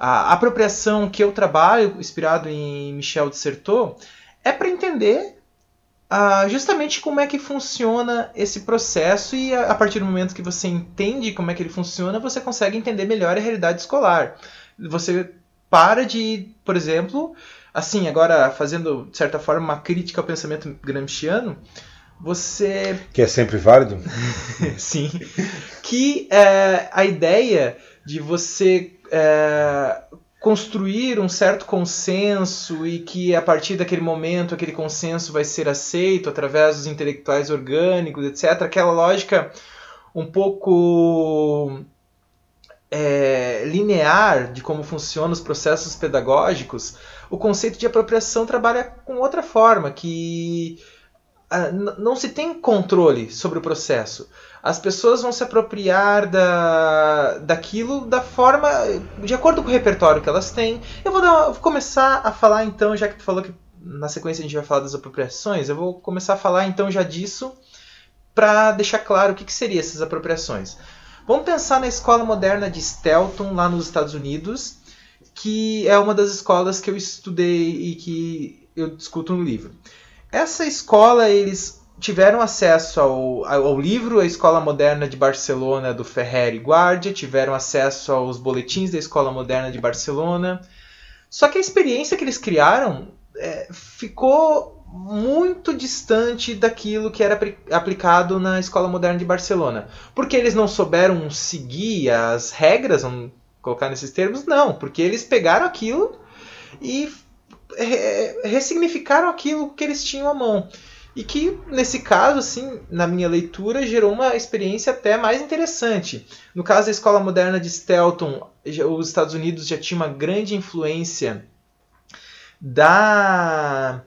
a apropriação que eu trabalho, inspirado em Michel de Certeau, é para entender uh, justamente como é que funciona esse processo e a, a partir do momento que você entende como é que ele funciona, você consegue entender melhor a realidade escolar. Você para de, por exemplo, assim, agora fazendo, de certa forma, uma crítica ao pensamento gramsciano, você. Que é sempre válido? Sim. Que é, a ideia de você é, construir um certo consenso e que a partir daquele momento aquele consenso vai ser aceito através dos intelectuais orgânicos, etc. Aquela lógica um pouco é, linear de como funcionam os processos pedagógicos, o conceito de apropriação trabalha com outra forma, que não se tem controle sobre o processo as pessoas vão se apropriar da, daquilo da forma de acordo com o repertório que elas têm. Eu vou, vou começar a falar então, já que tu falou que na sequência a gente vai falar das apropriações, eu vou começar a falar então já disso para deixar claro o que, que seriam essas apropriações. Vamos pensar na escola moderna de Stelton, lá nos Estados Unidos, que é uma das escolas que eu estudei e que eu discuto no livro. Essa escola, eles tiveram acesso ao, ao livro A Escola Moderna de Barcelona do Ferrer e Guardia, tiveram acesso aos boletins da Escola Moderna de Barcelona. Só que a experiência que eles criaram é, ficou muito distante daquilo que era aplicado na Escola Moderna de Barcelona. Porque eles não souberam seguir as regras, vamos colocar nesses termos? Não, porque eles pegaram aquilo e ressignificaram aquilo que eles tinham à mão. E que, nesse caso, assim, na minha leitura, gerou uma experiência até mais interessante. No caso da Escola Moderna de Stelton, os Estados Unidos já tinha uma grande influência da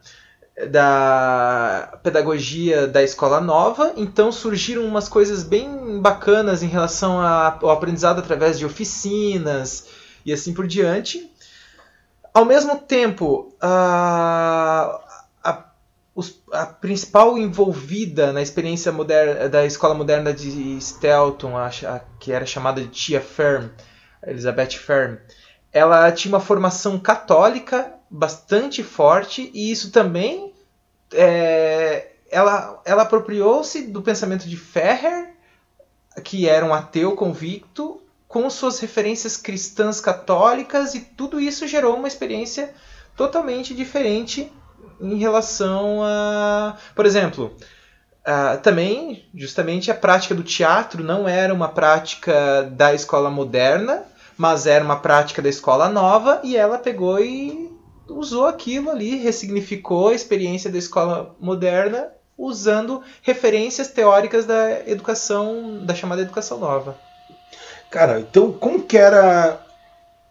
da pedagogia da escola nova, então surgiram umas coisas bem bacanas em relação ao aprendizado através de oficinas e assim por diante. Ao mesmo tempo, a, os, a principal envolvida na experiência moderna, da escola moderna de Stelton, a, a, que era chamada de Tia Ferm, Elizabeth Ferm, ela tinha uma formação católica bastante forte e isso também é, ela, ela apropriou-se do pensamento de Ferrer, que era um ateu convicto, com suas referências cristãs católicas e tudo isso gerou uma experiência totalmente diferente em relação a. Por exemplo, uh, também, justamente, a prática do teatro não era uma prática da escola moderna, mas era uma prática da escola nova, e ela pegou e usou aquilo ali, ressignificou a experiência da escola moderna usando referências teóricas da educação, da chamada educação nova. Cara, então como que era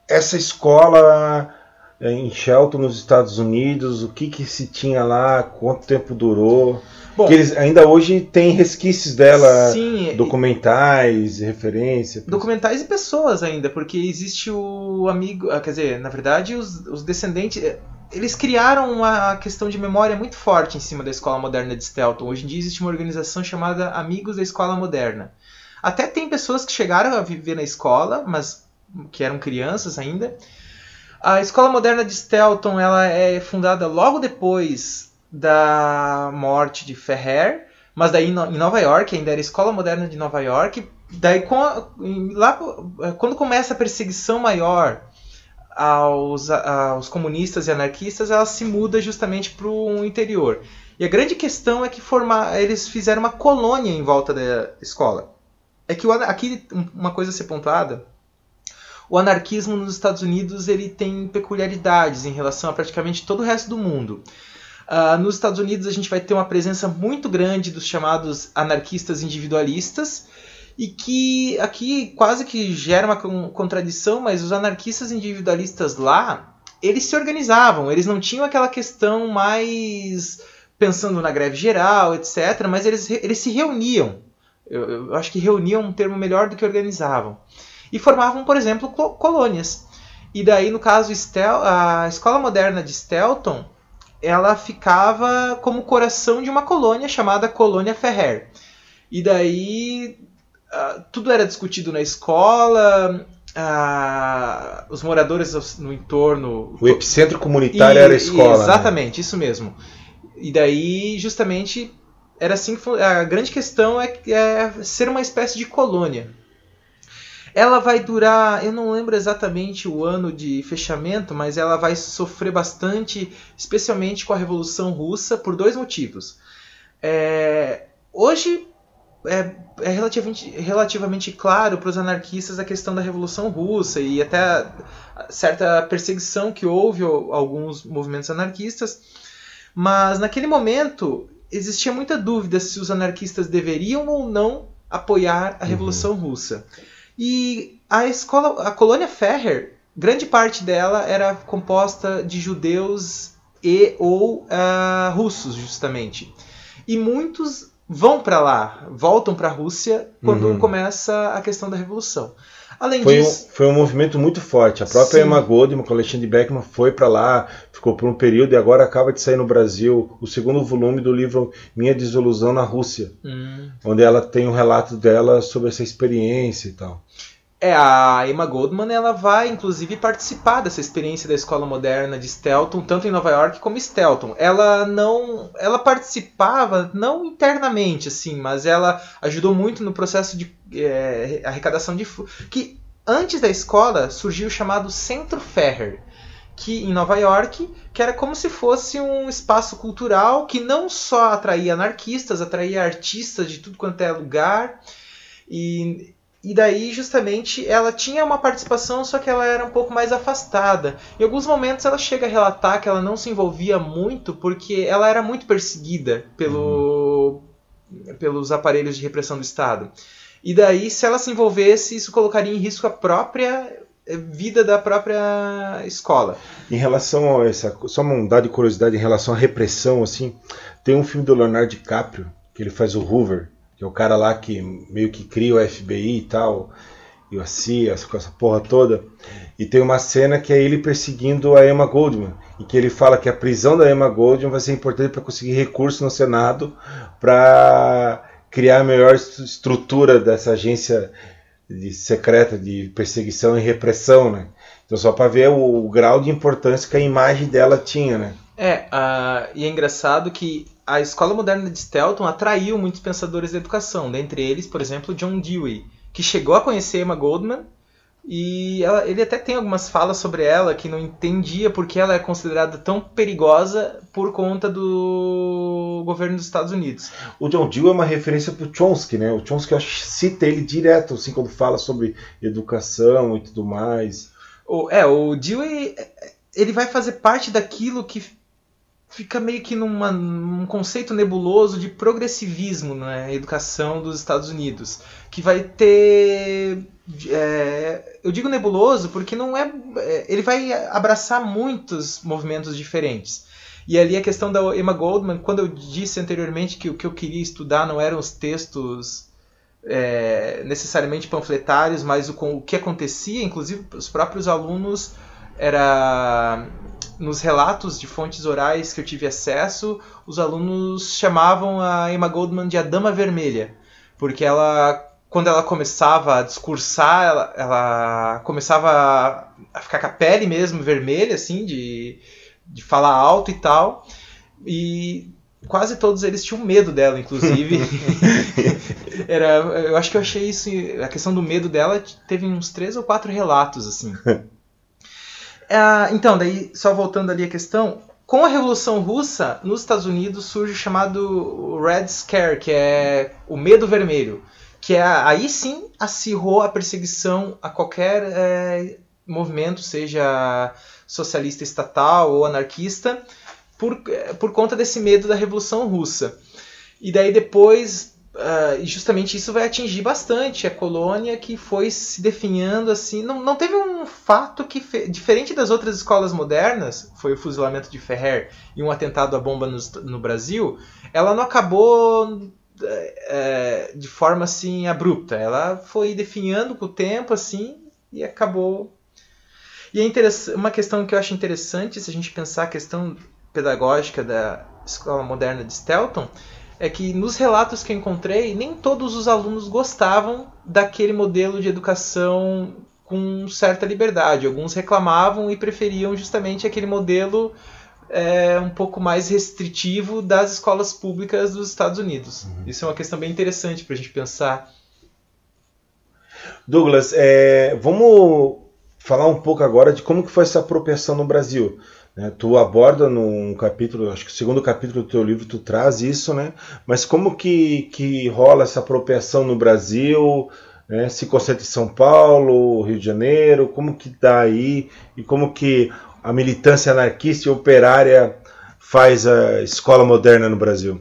essa escola é, em Shelton, nos Estados Unidos, o que, que se tinha lá, quanto tempo durou. Bom, que eles ainda hoje têm resquícios dela, sim, documentais, referência. Documentais e pessoas ainda, porque existe o amigo, ah, quer dizer, na verdade os, os descendentes, eh, eles criaram uma questão de memória muito forte em cima da escola moderna de Stelton. Hoje em dia existe uma organização chamada Amigos da Escola Moderna. Até tem pessoas que chegaram a viver na escola, mas que eram crianças ainda, a Escola Moderna de Stelton ela é fundada logo depois da morte de Ferrer, mas daí em Nova York, ainda era Escola Moderna de Nova York. Daí lá, quando começa a perseguição maior aos, aos comunistas e anarquistas, ela se muda justamente para o interior. E a grande questão é que formar, eles fizeram uma colônia em volta da escola. É que aqui uma coisa a ser pontuada o anarquismo nos Estados Unidos ele tem peculiaridades em relação a praticamente todo o resto do mundo. Uh, nos Estados Unidos a gente vai ter uma presença muito grande dos chamados anarquistas individualistas e que aqui quase que gera uma contradição, mas os anarquistas individualistas lá eles se organizavam, eles não tinham aquela questão mais pensando na greve geral, etc., mas eles, eles se reuniam. Eu, eu acho que reuniam um termo melhor do que organizavam e formavam, por exemplo, colônias. E daí, no caso, a escola moderna de Stelton, ela ficava como coração de uma colônia chamada Colônia Ferrer. E daí tudo era discutido na escola, os moradores no entorno. O epicentro comunitário e, era a escola. Né? Exatamente, né? isso mesmo. E daí, justamente, era assim a grande questão é, é ser uma espécie de colônia. Ela vai durar, eu não lembro exatamente o ano de fechamento, mas ela vai sofrer bastante, especialmente com a Revolução Russa, por dois motivos. É, hoje, é, é relativamente, relativamente claro para os anarquistas a questão da Revolução Russa e até certa perseguição que houve a alguns movimentos anarquistas. Mas naquele momento existia muita dúvida se os anarquistas deveriam ou não apoiar a uhum. Revolução uhum. Russa. E a escola, a colônia Ferrer, grande parte dela era composta de judeus e ou uh, russos, justamente. E muitos vão para lá, voltam para a Rússia quando uhum. começa a questão da revolução. Além foi disso, um, foi um movimento muito forte. A própria Sim. Emma Goldman, com Alexandre Beckman, foi para lá, ficou por um período e agora acaba de sair no Brasil o segundo volume do livro Minha Desilusão na Rússia, hum. onde ela tem um relato dela sobre essa experiência e tal. É, a Emma Goldman ela vai inclusive participar dessa experiência da escola moderna de Stelton, tanto em Nova York como em Stelton. Ela não, ela participava não internamente assim, mas ela ajudou muito no processo de é, arrecadação de que antes da escola surgiu o chamado Centro Ferrer, que em Nova York, que era como se fosse um espaço cultural que não só atraía anarquistas, atraía artistas de tudo quanto é lugar e e daí, justamente, ela tinha uma participação, só que ela era um pouco mais afastada. Em alguns momentos, ela chega a relatar que ela não se envolvia muito porque ela era muito perseguida pelo, uhum. pelos aparelhos de repressão do Estado. E daí, se ela se envolvesse, isso colocaria em risco a própria eh, vida da própria escola. Em relação a essa, só um dado de curiosidade em relação à repressão, assim, tem um filme do Leonardo DiCaprio que ele faz o Hoover que é o cara lá que meio que cria o FBI e tal, e a CIA, essa porra toda. E tem uma cena que é ele perseguindo a Emma Goldman, e que ele fala que a prisão da Emma Goldman vai ser importante para conseguir recurso no Senado para criar a melhor estrutura dessa agência de secreta de perseguição e repressão, né? Então só para ver o, o, grau de importância que a imagem dela tinha, né? É, uh, e é engraçado que a escola moderna de Stelton atraiu muitos pensadores da educação, dentre eles, por exemplo, John Dewey, que chegou a conhecer Emma Goldman e ela, ele até tem algumas falas sobre ela que não entendia porque ela é considerada tão perigosa por conta do governo dos Estados Unidos. O John Dewey é uma referência para o Chomsky, né? O Chomsky cita ele direto, assim, quando fala sobre educação e tudo mais. O, é, o Dewey ele vai fazer parte daquilo que fica meio que numa, num conceito nebuloso de progressivismo na educação dos Estados Unidos, que vai ter é, eu digo nebuloso porque não é, é, ele vai abraçar muitos movimentos diferentes. E ali a questão da Emma Goldman, quando eu disse anteriormente que o que eu queria estudar não eram os textos é, necessariamente panfletários, mas o, o que acontecia, inclusive os próprios alunos era nos relatos de fontes orais que eu tive acesso, os alunos chamavam a Emma Goldman de a Dama Vermelha, porque ela, quando ela começava a discursar, ela, ela começava a ficar com a pele mesmo vermelha, assim, de, de falar alto e tal, e quase todos eles tinham medo dela, inclusive. Era, eu acho que eu achei isso, a questão do medo dela teve uns três ou quatro relatos, assim. É, então, daí, só voltando ali a questão, com a Revolução Russa, nos Estados Unidos surge o chamado Red Scare, que é o medo vermelho, que é aí sim acirrou a perseguição a qualquer é, movimento, seja socialista estatal ou anarquista, por, por conta desse medo da Revolução Russa. E daí depois Uh, e justamente isso vai atingir bastante a colônia que foi se definhando assim. Não, não teve um fato que, diferente das outras escolas modernas, foi o fuzilamento de Ferrer e um atentado à bomba no, no Brasil, ela não acabou é, de forma assim abrupta. Ela foi definhando com o tempo assim e acabou. E é uma questão que eu acho interessante se a gente pensar a questão pedagógica da escola moderna de Stelton é que nos relatos que eu encontrei, nem todos os alunos gostavam daquele modelo de educação com certa liberdade. Alguns reclamavam e preferiam justamente aquele modelo é, um pouco mais restritivo das escolas públicas dos Estados Unidos. Uhum. Isso é uma questão bem interessante para a gente pensar. Douglas, é, vamos falar um pouco agora de como que foi essa apropriação no Brasil. Né? Tu aborda num capítulo, acho que segundo capítulo do teu livro tu traz isso, né? Mas como que, que rola essa apropriação no Brasil? Né? Se concentra em São Paulo, Rio de Janeiro, como que tá aí? E como que a militância anarquista e operária faz a escola moderna no Brasil?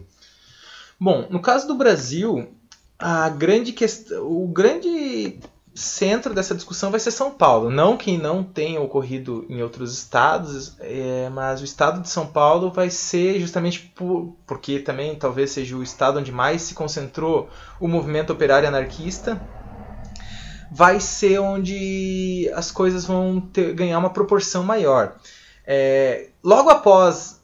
Bom, no caso do Brasil, a grande questão, o grande centro dessa discussão vai ser São Paulo. Não que não tenha ocorrido em outros estados, é, mas o estado de São Paulo vai ser justamente por, porque também talvez seja o estado onde mais se concentrou o movimento operário anarquista. Vai ser onde as coisas vão ter, ganhar uma proporção maior. É, logo após,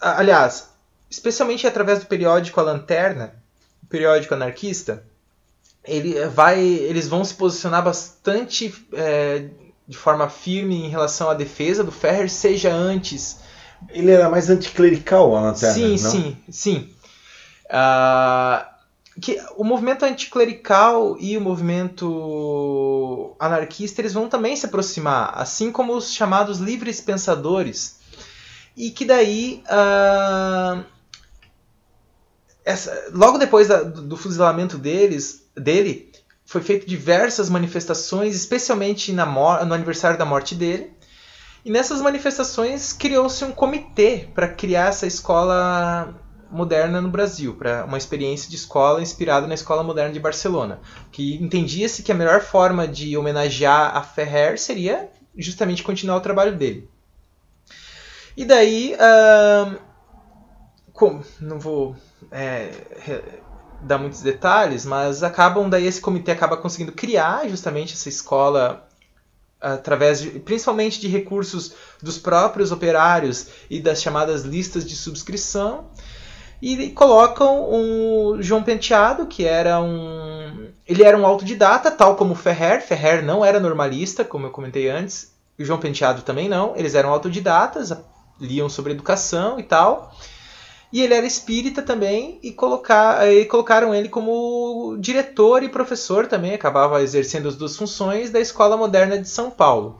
aliás, especialmente através do periódico A Lanterna, o periódico anarquista, ele vai, eles vão se posicionar bastante é, de forma firme em relação à defesa do Ferrer, seja antes. Ele era mais anticlerical, a lanterna, Sim, não? sim, sim. Uh, que o movimento anticlerical e o movimento anarquista eles vão também se aproximar, assim como os chamados livres pensadores. E que daí uh, essa, logo depois da, do fuzilamento deles, dele, foi feito diversas manifestações, especialmente na no aniversário da morte dele. E nessas manifestações criou-se um comitê para criar essa escola moderna no Brasil, para uma experiência de escola inspirada na escola moderna de Barcelona, que entendia-se que a melhor forma de homenagear a Ferrer seria justamente continuar o trabalho dele. E daí, uh, com, não vou é, dar muitos detalhes, mas acabam daí esse comitê acaba conseguindo criar justamente essa escola através de, principalmente de recursos dos próprios operários e das chamadas listas de subscrição e colocam o João Penteado, que era um ele era um autodidata, tal como Ferrer. Ferrer não era normalista, como eu comentei antes. E o João Penteado também não. Eles eram autodidatas, liam sobre educação e tal. E ele era espírita também e, colocar, e colocaram ele como diretor e professor também, acabava exercendo as duas funções da Escola Moderna de São Paulo.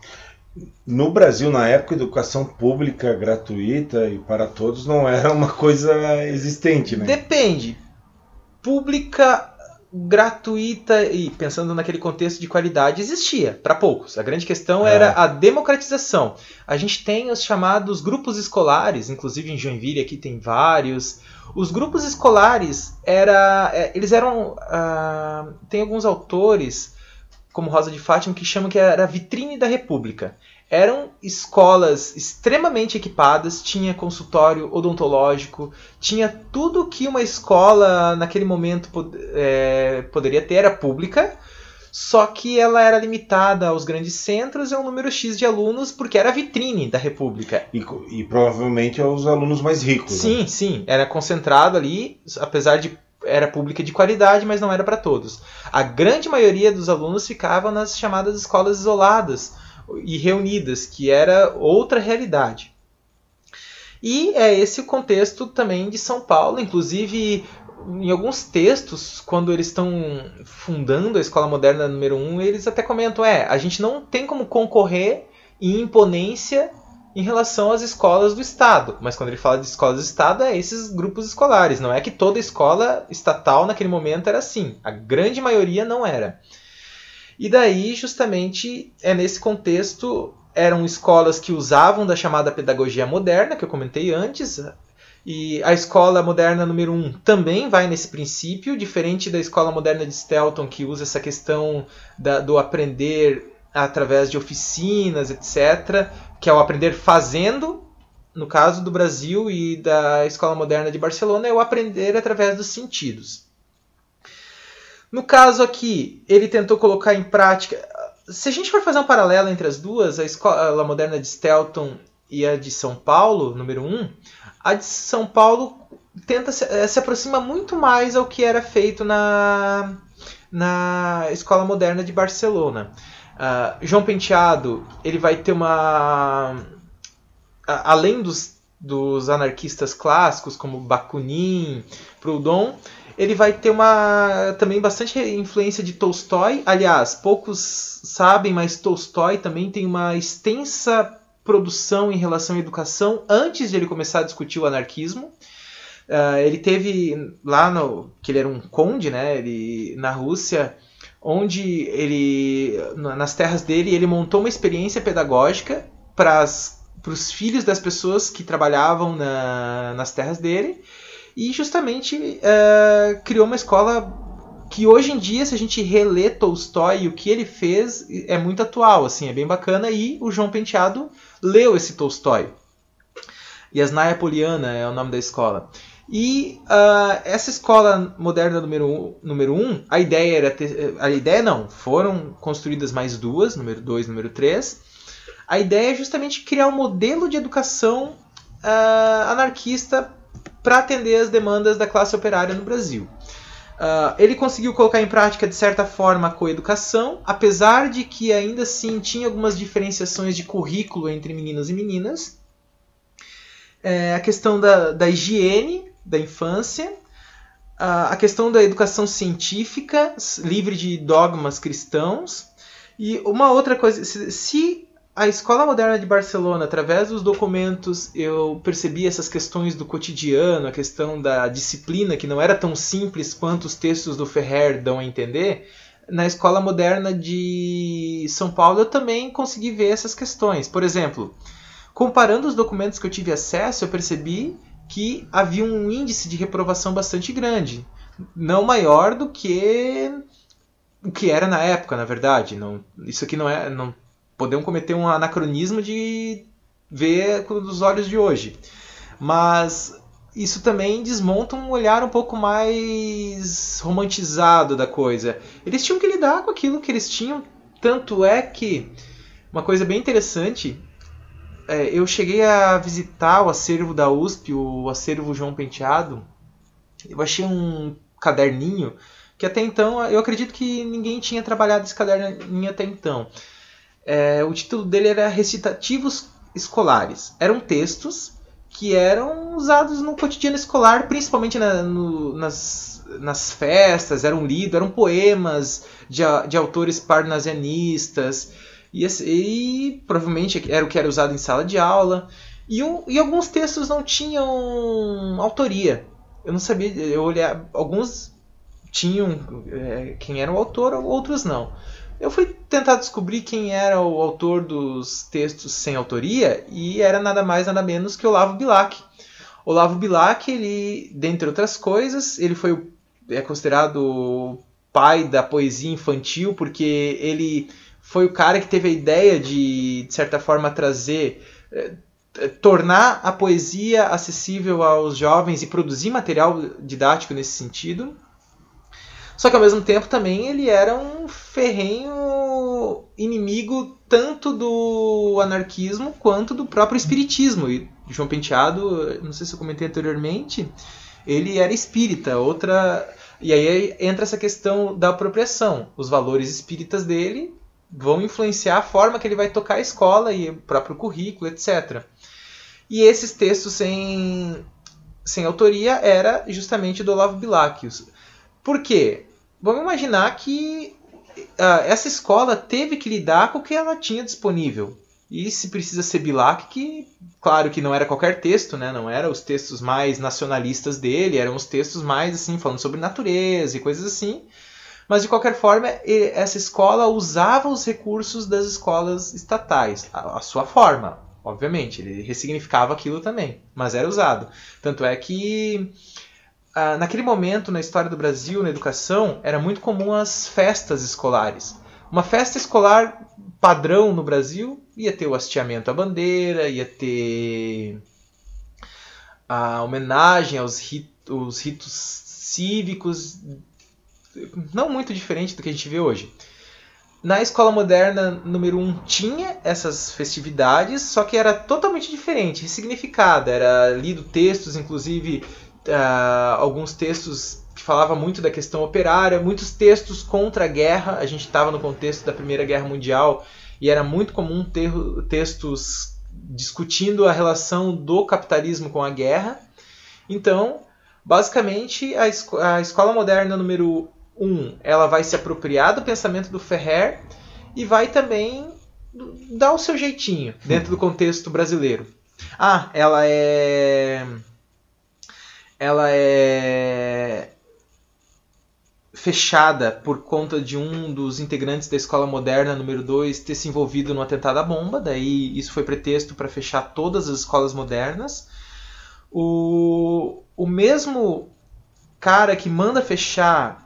No Brasil, na época, educação pública gratuita e para todos não era uma coisa existente, né? Depende. Pública gratuita e pensando naquele contexto de qualidade existia para poucos. A grande questão é. era a democratização. A gente tem os chamados grupos escolares, inclusive em Joinville aqui tem vários. Os grupos escolares era, é, eles eram uh, tem alguns autores como Rosa de Fátima que chamam que era a vitrine da República eram escolas extremamente equipadas, tinha consultório odontológico, tinha tudo que uma escola naquele momento pod é, poderia ter, era pública, só que ela era limitada aos grandes centros e a um número X de alunos, porque era a vitrine da República. E, e provavelmente aos alunos mais ricos. Sim, né? sim, era concentrado ali, apesar de era pública de qualidade, mas não era para todos. A grande maioria dos alunos ficava nas chamadas escolas isoladas, e reunidas, que era outra realidade. E é esse o contexto também de São Paulo, inclusive em alguns textos, quando eles estão fundando a Escola Moderna número 1, um, eles até comentam, é, a gente não tem como concorrer em imponência em relação às escolas do Estado. Mas quando ele fala de escolas do Estado, é esses grupos escolares. Não é que toda escola estatal naquele momento era assim. A grande maioria não era. E daí, justamente, é nesse contexto, eram escolas que usavam da chamada pedagogia moderna, que eu comentei antes, e a escola moderna número 1 um também vai nesse princípio, diferente da escola moderna de Stelton, que usa essa questão da, do aprender através de oficinas, etc., que é o aprender fazendo. No caso do Brasil e da escola moderna de Barcelona, é o aprender através dos sentidos. No caso aqui, ele tentou colocar em prática. Se a gente for fazer um paralelo entre as duas, a escola moderna de Stelton e a de São Paulo, número 1, um, a de São Paulo tenta se, eh, se aproxima muito mais ao que era feito na, na escola moderna de Barcelona. Uh, João Penteado ele vai ter uma além dos, dos anarquistas clássicos como Bakunin, Proudhon, ele vai ter uma também bastante influência de Tolstói. Aliás, poucos sabem, mas Tolstói também tem uma extensa produção em relação à educação antes de ele começar a discutir o anarquismo. Uh, ele teve lá no que ele era um conde, né? Ele na Rússia, onde ele nas terras dele ele montou uma experiência pedagógica para os filhos das pessoas que trabalhavam na, nas terras dele e justamente uh, criou uma escola que hoje em dia, se a gente relê Tolstói e o que ele fez, é muito atual, assim, é bem bacana. E o João Penteado leu esse Tolstói. Yasnaya Poliana é o nome da escola. E uh, essa escola moderna número um, número um, a ideia era ter, a ideia não, foram construídas mais duas, número 2 número 3. A ideia é justamente criar um modelo de educação uh, anarquista para atender as demandas da classe operária no Brasil. Uh, ele conseguiu colocar em prática, de certa forma, a coeducação, apesar de que ainda assim tinha algumas diferenciações de currículo entre meninos e meninas. É, a questão da, da higiene da infância, uh, a questão da educação científica, livre de dogmas cristãos. E uma outra coisa, se a Escola Moderna de Barcelona, através dos documentos, eu percebi essas questões do cotidiano, a questão da disciplina, que não era tão simples quanto os textos do Ferrer dão a entender. Na Escola Moderna de São Paulo, eu também consegui ver essas questões. Por exemplo, comparando os documentos que eu tive acesso, eu percebi que havia um índice de reprovação bastante grande. Não maior do que o que era na época, na verdade. Não, isso aqui não é. Não, podemos cometer um anacronismo de ver com os olhos de hoje. Mas isso também desmonta um olhar um pouco mais romantizado da coisa. Eles tinham que lidar com aquilo que eles tinham, tanto é que uma coisa bem interessante, é, eu cheguei a visitar o acervo da USP, o acervo João Penteado. Eu achei um caderninho que até então eu acredito que ninguém tinha trabalhado esse caderninho até então. É, o título dele era Recitativos Escolares. Eram textos que eram usados no cotidiano escolar, principalmente na, no, nas, nas festas, eram lidos, eram poemas de, de autores parnasianistas, e, e, provavelmente era o que era usado em sala de aula. E, um, e alguns textos não tinham autoria. Eu não sabia, eu olhei, alguns tinham é, quem era o autor, outros não. Eu fui tentar descobrir quem era o autor dos textos sem autoria e era nada mais nada menos que Olavo Bilac. Olavo Bilac, ele, dentre outras coisas, ele foi é considerado o pai da poesia infantil porque ele foi o cara que teve a ideia de, de certa forma, trazer é, tornar a poesia acessível aos jovens e produzir material didático nesse sentido. Só que ao mesmo tempo também ele era um ferrenho inimigo tanto do anarquismo quanto do próprio espiritismo. E João Penteado, não sei se eu comentei anteriormente, ele era espírita, outra e aí entra essa questão da apropriação. Os valores espíritas dele vão influenciar a forma que ele vai tocar a escola e o próprio currículo, etc. E esses textos sem, sem autoria era justamente do Olavo Bilac. Por quê? Vamos imaginar que uh, essa escola teve que lidar com o que ela tinha disponível. E se precisa ser Bilac, que claro que não era qualquer texto, né? não eram os textos mais nacionalistas dele, eram os textos mais assim falando sobre natureza e coisas assim. Mas de qualquer forma, essa escola usava os recursos das escolas estatais, a, a sua forma, obviamente. Ele ressignificava aquilo também, mas era usado. Tanto é que ah, naquele momento na história do Brasil, na educação, era muito comum as festas escolares. Uma festa escolar padrão no Brasil ia ter o hasteamento à bandeira, ia ter a homenagem aos ritos, ritos cívicos, não muito diferente do que a gente vê hoje. Na escola moderna número 1 um, tinha essas festividades, só que era totalmente diferente, ressignificada. Era lido textos, inclusive uh, alguns textos que falavam muito da questão operária, muitos textos contra a guerra. A gente estava no contexto da Primeira Guerra Mundial e era muito comum ter textos discutindo a relação do capitalismo com a guerra. Então, basicamente, a, esco a escola moderna número 1 um, ela vai se apropriar do pensamento do Ferrer e vai também dá o seu jeitinho dentro do contexto brasileiro. Ah, ela é. Ela é fechada por conta de um dos integrantes da escola moderna número 2 ter se envolvido no atentado à bomba, daí isso foi pretexto para fechar todas as escolas modernas. O, o mesmo cara que manda fechar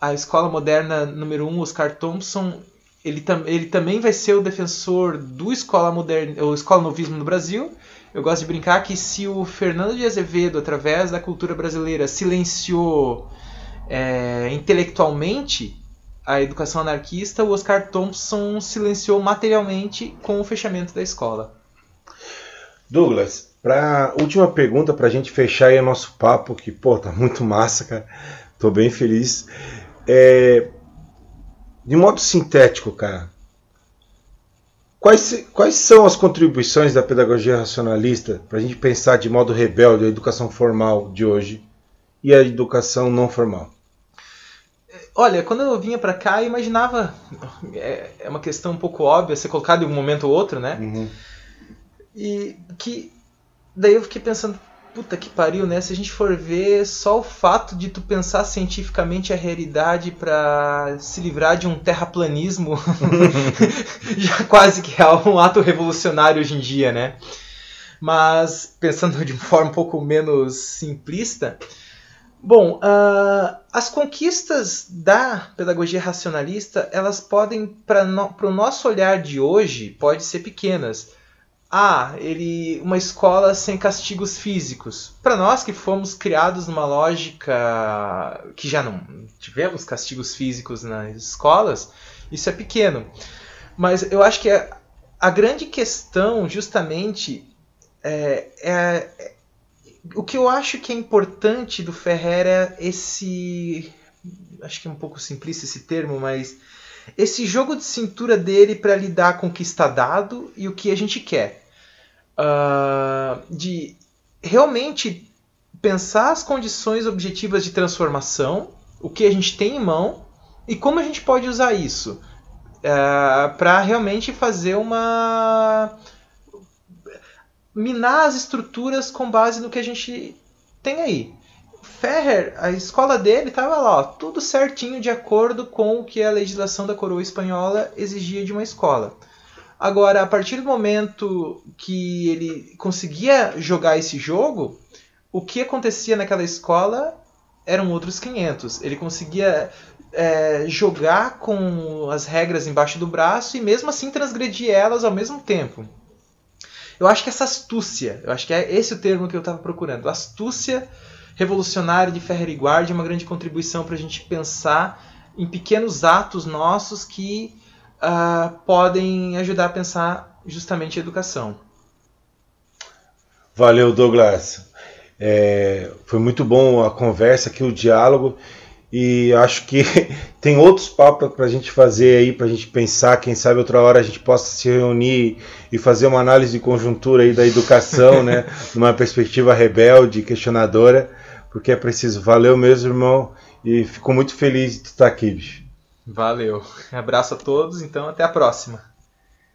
a escola moderna número 1, um, Oscar Thompson, ele, tam, ele também vai ser o defensor do escola moderna, o escola novismo no Brasil. Eu gosto de brincar que se o Fernando de Azevedo, através da cultura brasileira, silenciou é, intelectualmente a educação anarquista, o Oscar Thompson silenciou materialmente com o fechamento da escola. Douglas, para última pergunta para a gente fechar aí nosso papo, que pô, tá muito massa, cara. Tô bem feliz. É, de modo sintético, cara, quais, quais são as contribuições da pedagogia racionalista para a gente pensar de modo rebelde a educação formal de hoje e a educação não formal? Olha, quando eu vinha para cá, eu imaginava. É, é, uma questão um pouco óbvia ser colocada em um momento ou outro, né? Uhum. E que. Daí eu fiquei pensando, puta que pariu, né? Se a gente for ver só o fato de tu pensar cientificamente a realidade para se livrar de um terraplanismo, já quase que é um ato revolucionário hoje em dia, né? Mas pensando de forma um pouco menos simplista, Bom, uh, as conquistas da pedagogia racionalista, elas podem, para no, o nosso olhar de hoje, pode ser pequenas. Ah, ele, uma escola sem castigos físicos. Para nós que fomos criados numa lógica que já não tivemos castigos físicos nas escolas, isso é pequeno. Mas eu acho que a, a grande questão, justamente, é, é o que eu acho que é importante do Ferrer é esse. Acho que é um pouco simplista esse termo, mas. Esse jogo de cintura dele para lidar com o que está dado e o que a gente quer. Uh, de realmente pensar as condições objetivas de transformação, o que a gente tem em mão e como a gente pode usar isso uh, ah, para realmente fazer uma minar as estruturas com base no que a gente tem aí. Ferrer, a escola dele estava lá, ó, tudo certinho de acordo com o que a legislação da coroa espanhola exigia de uma escola. Agora, a partir do momento que ele conseguia jogar esse jogo, o que acontecia naquela escola eram outros 500. Ele conseguia é, jogar com as regras embaixo do braço e mesmo assim transgredir elas ao mesmo tempo. Eu acho que essa astúcia, eu acho que é esse o termo que eu estava procurando, astúcia revolucionária de Ferrer e Guardi é uma grande contribuição para a gente pensar em pequenos atos nossos que uh, podem ajudar a pensar justamente a educação. Valeu, Douglas. É, foi muito bom a conversa aqui, o diálogo. E acho que tem outros papos para a gente fazer aí, para a gente pensar. Quem sabe outra hora a gente possa se reunir e fazer uma análise de conjuntura aí da educação, né? Numa perspectiva rebelde, questionadora, porque é preciso. Valeu mesmo, irmão. E fico muito feliz de estar aqui, bicho. Valeu. Abraço a todos, então até a próxima.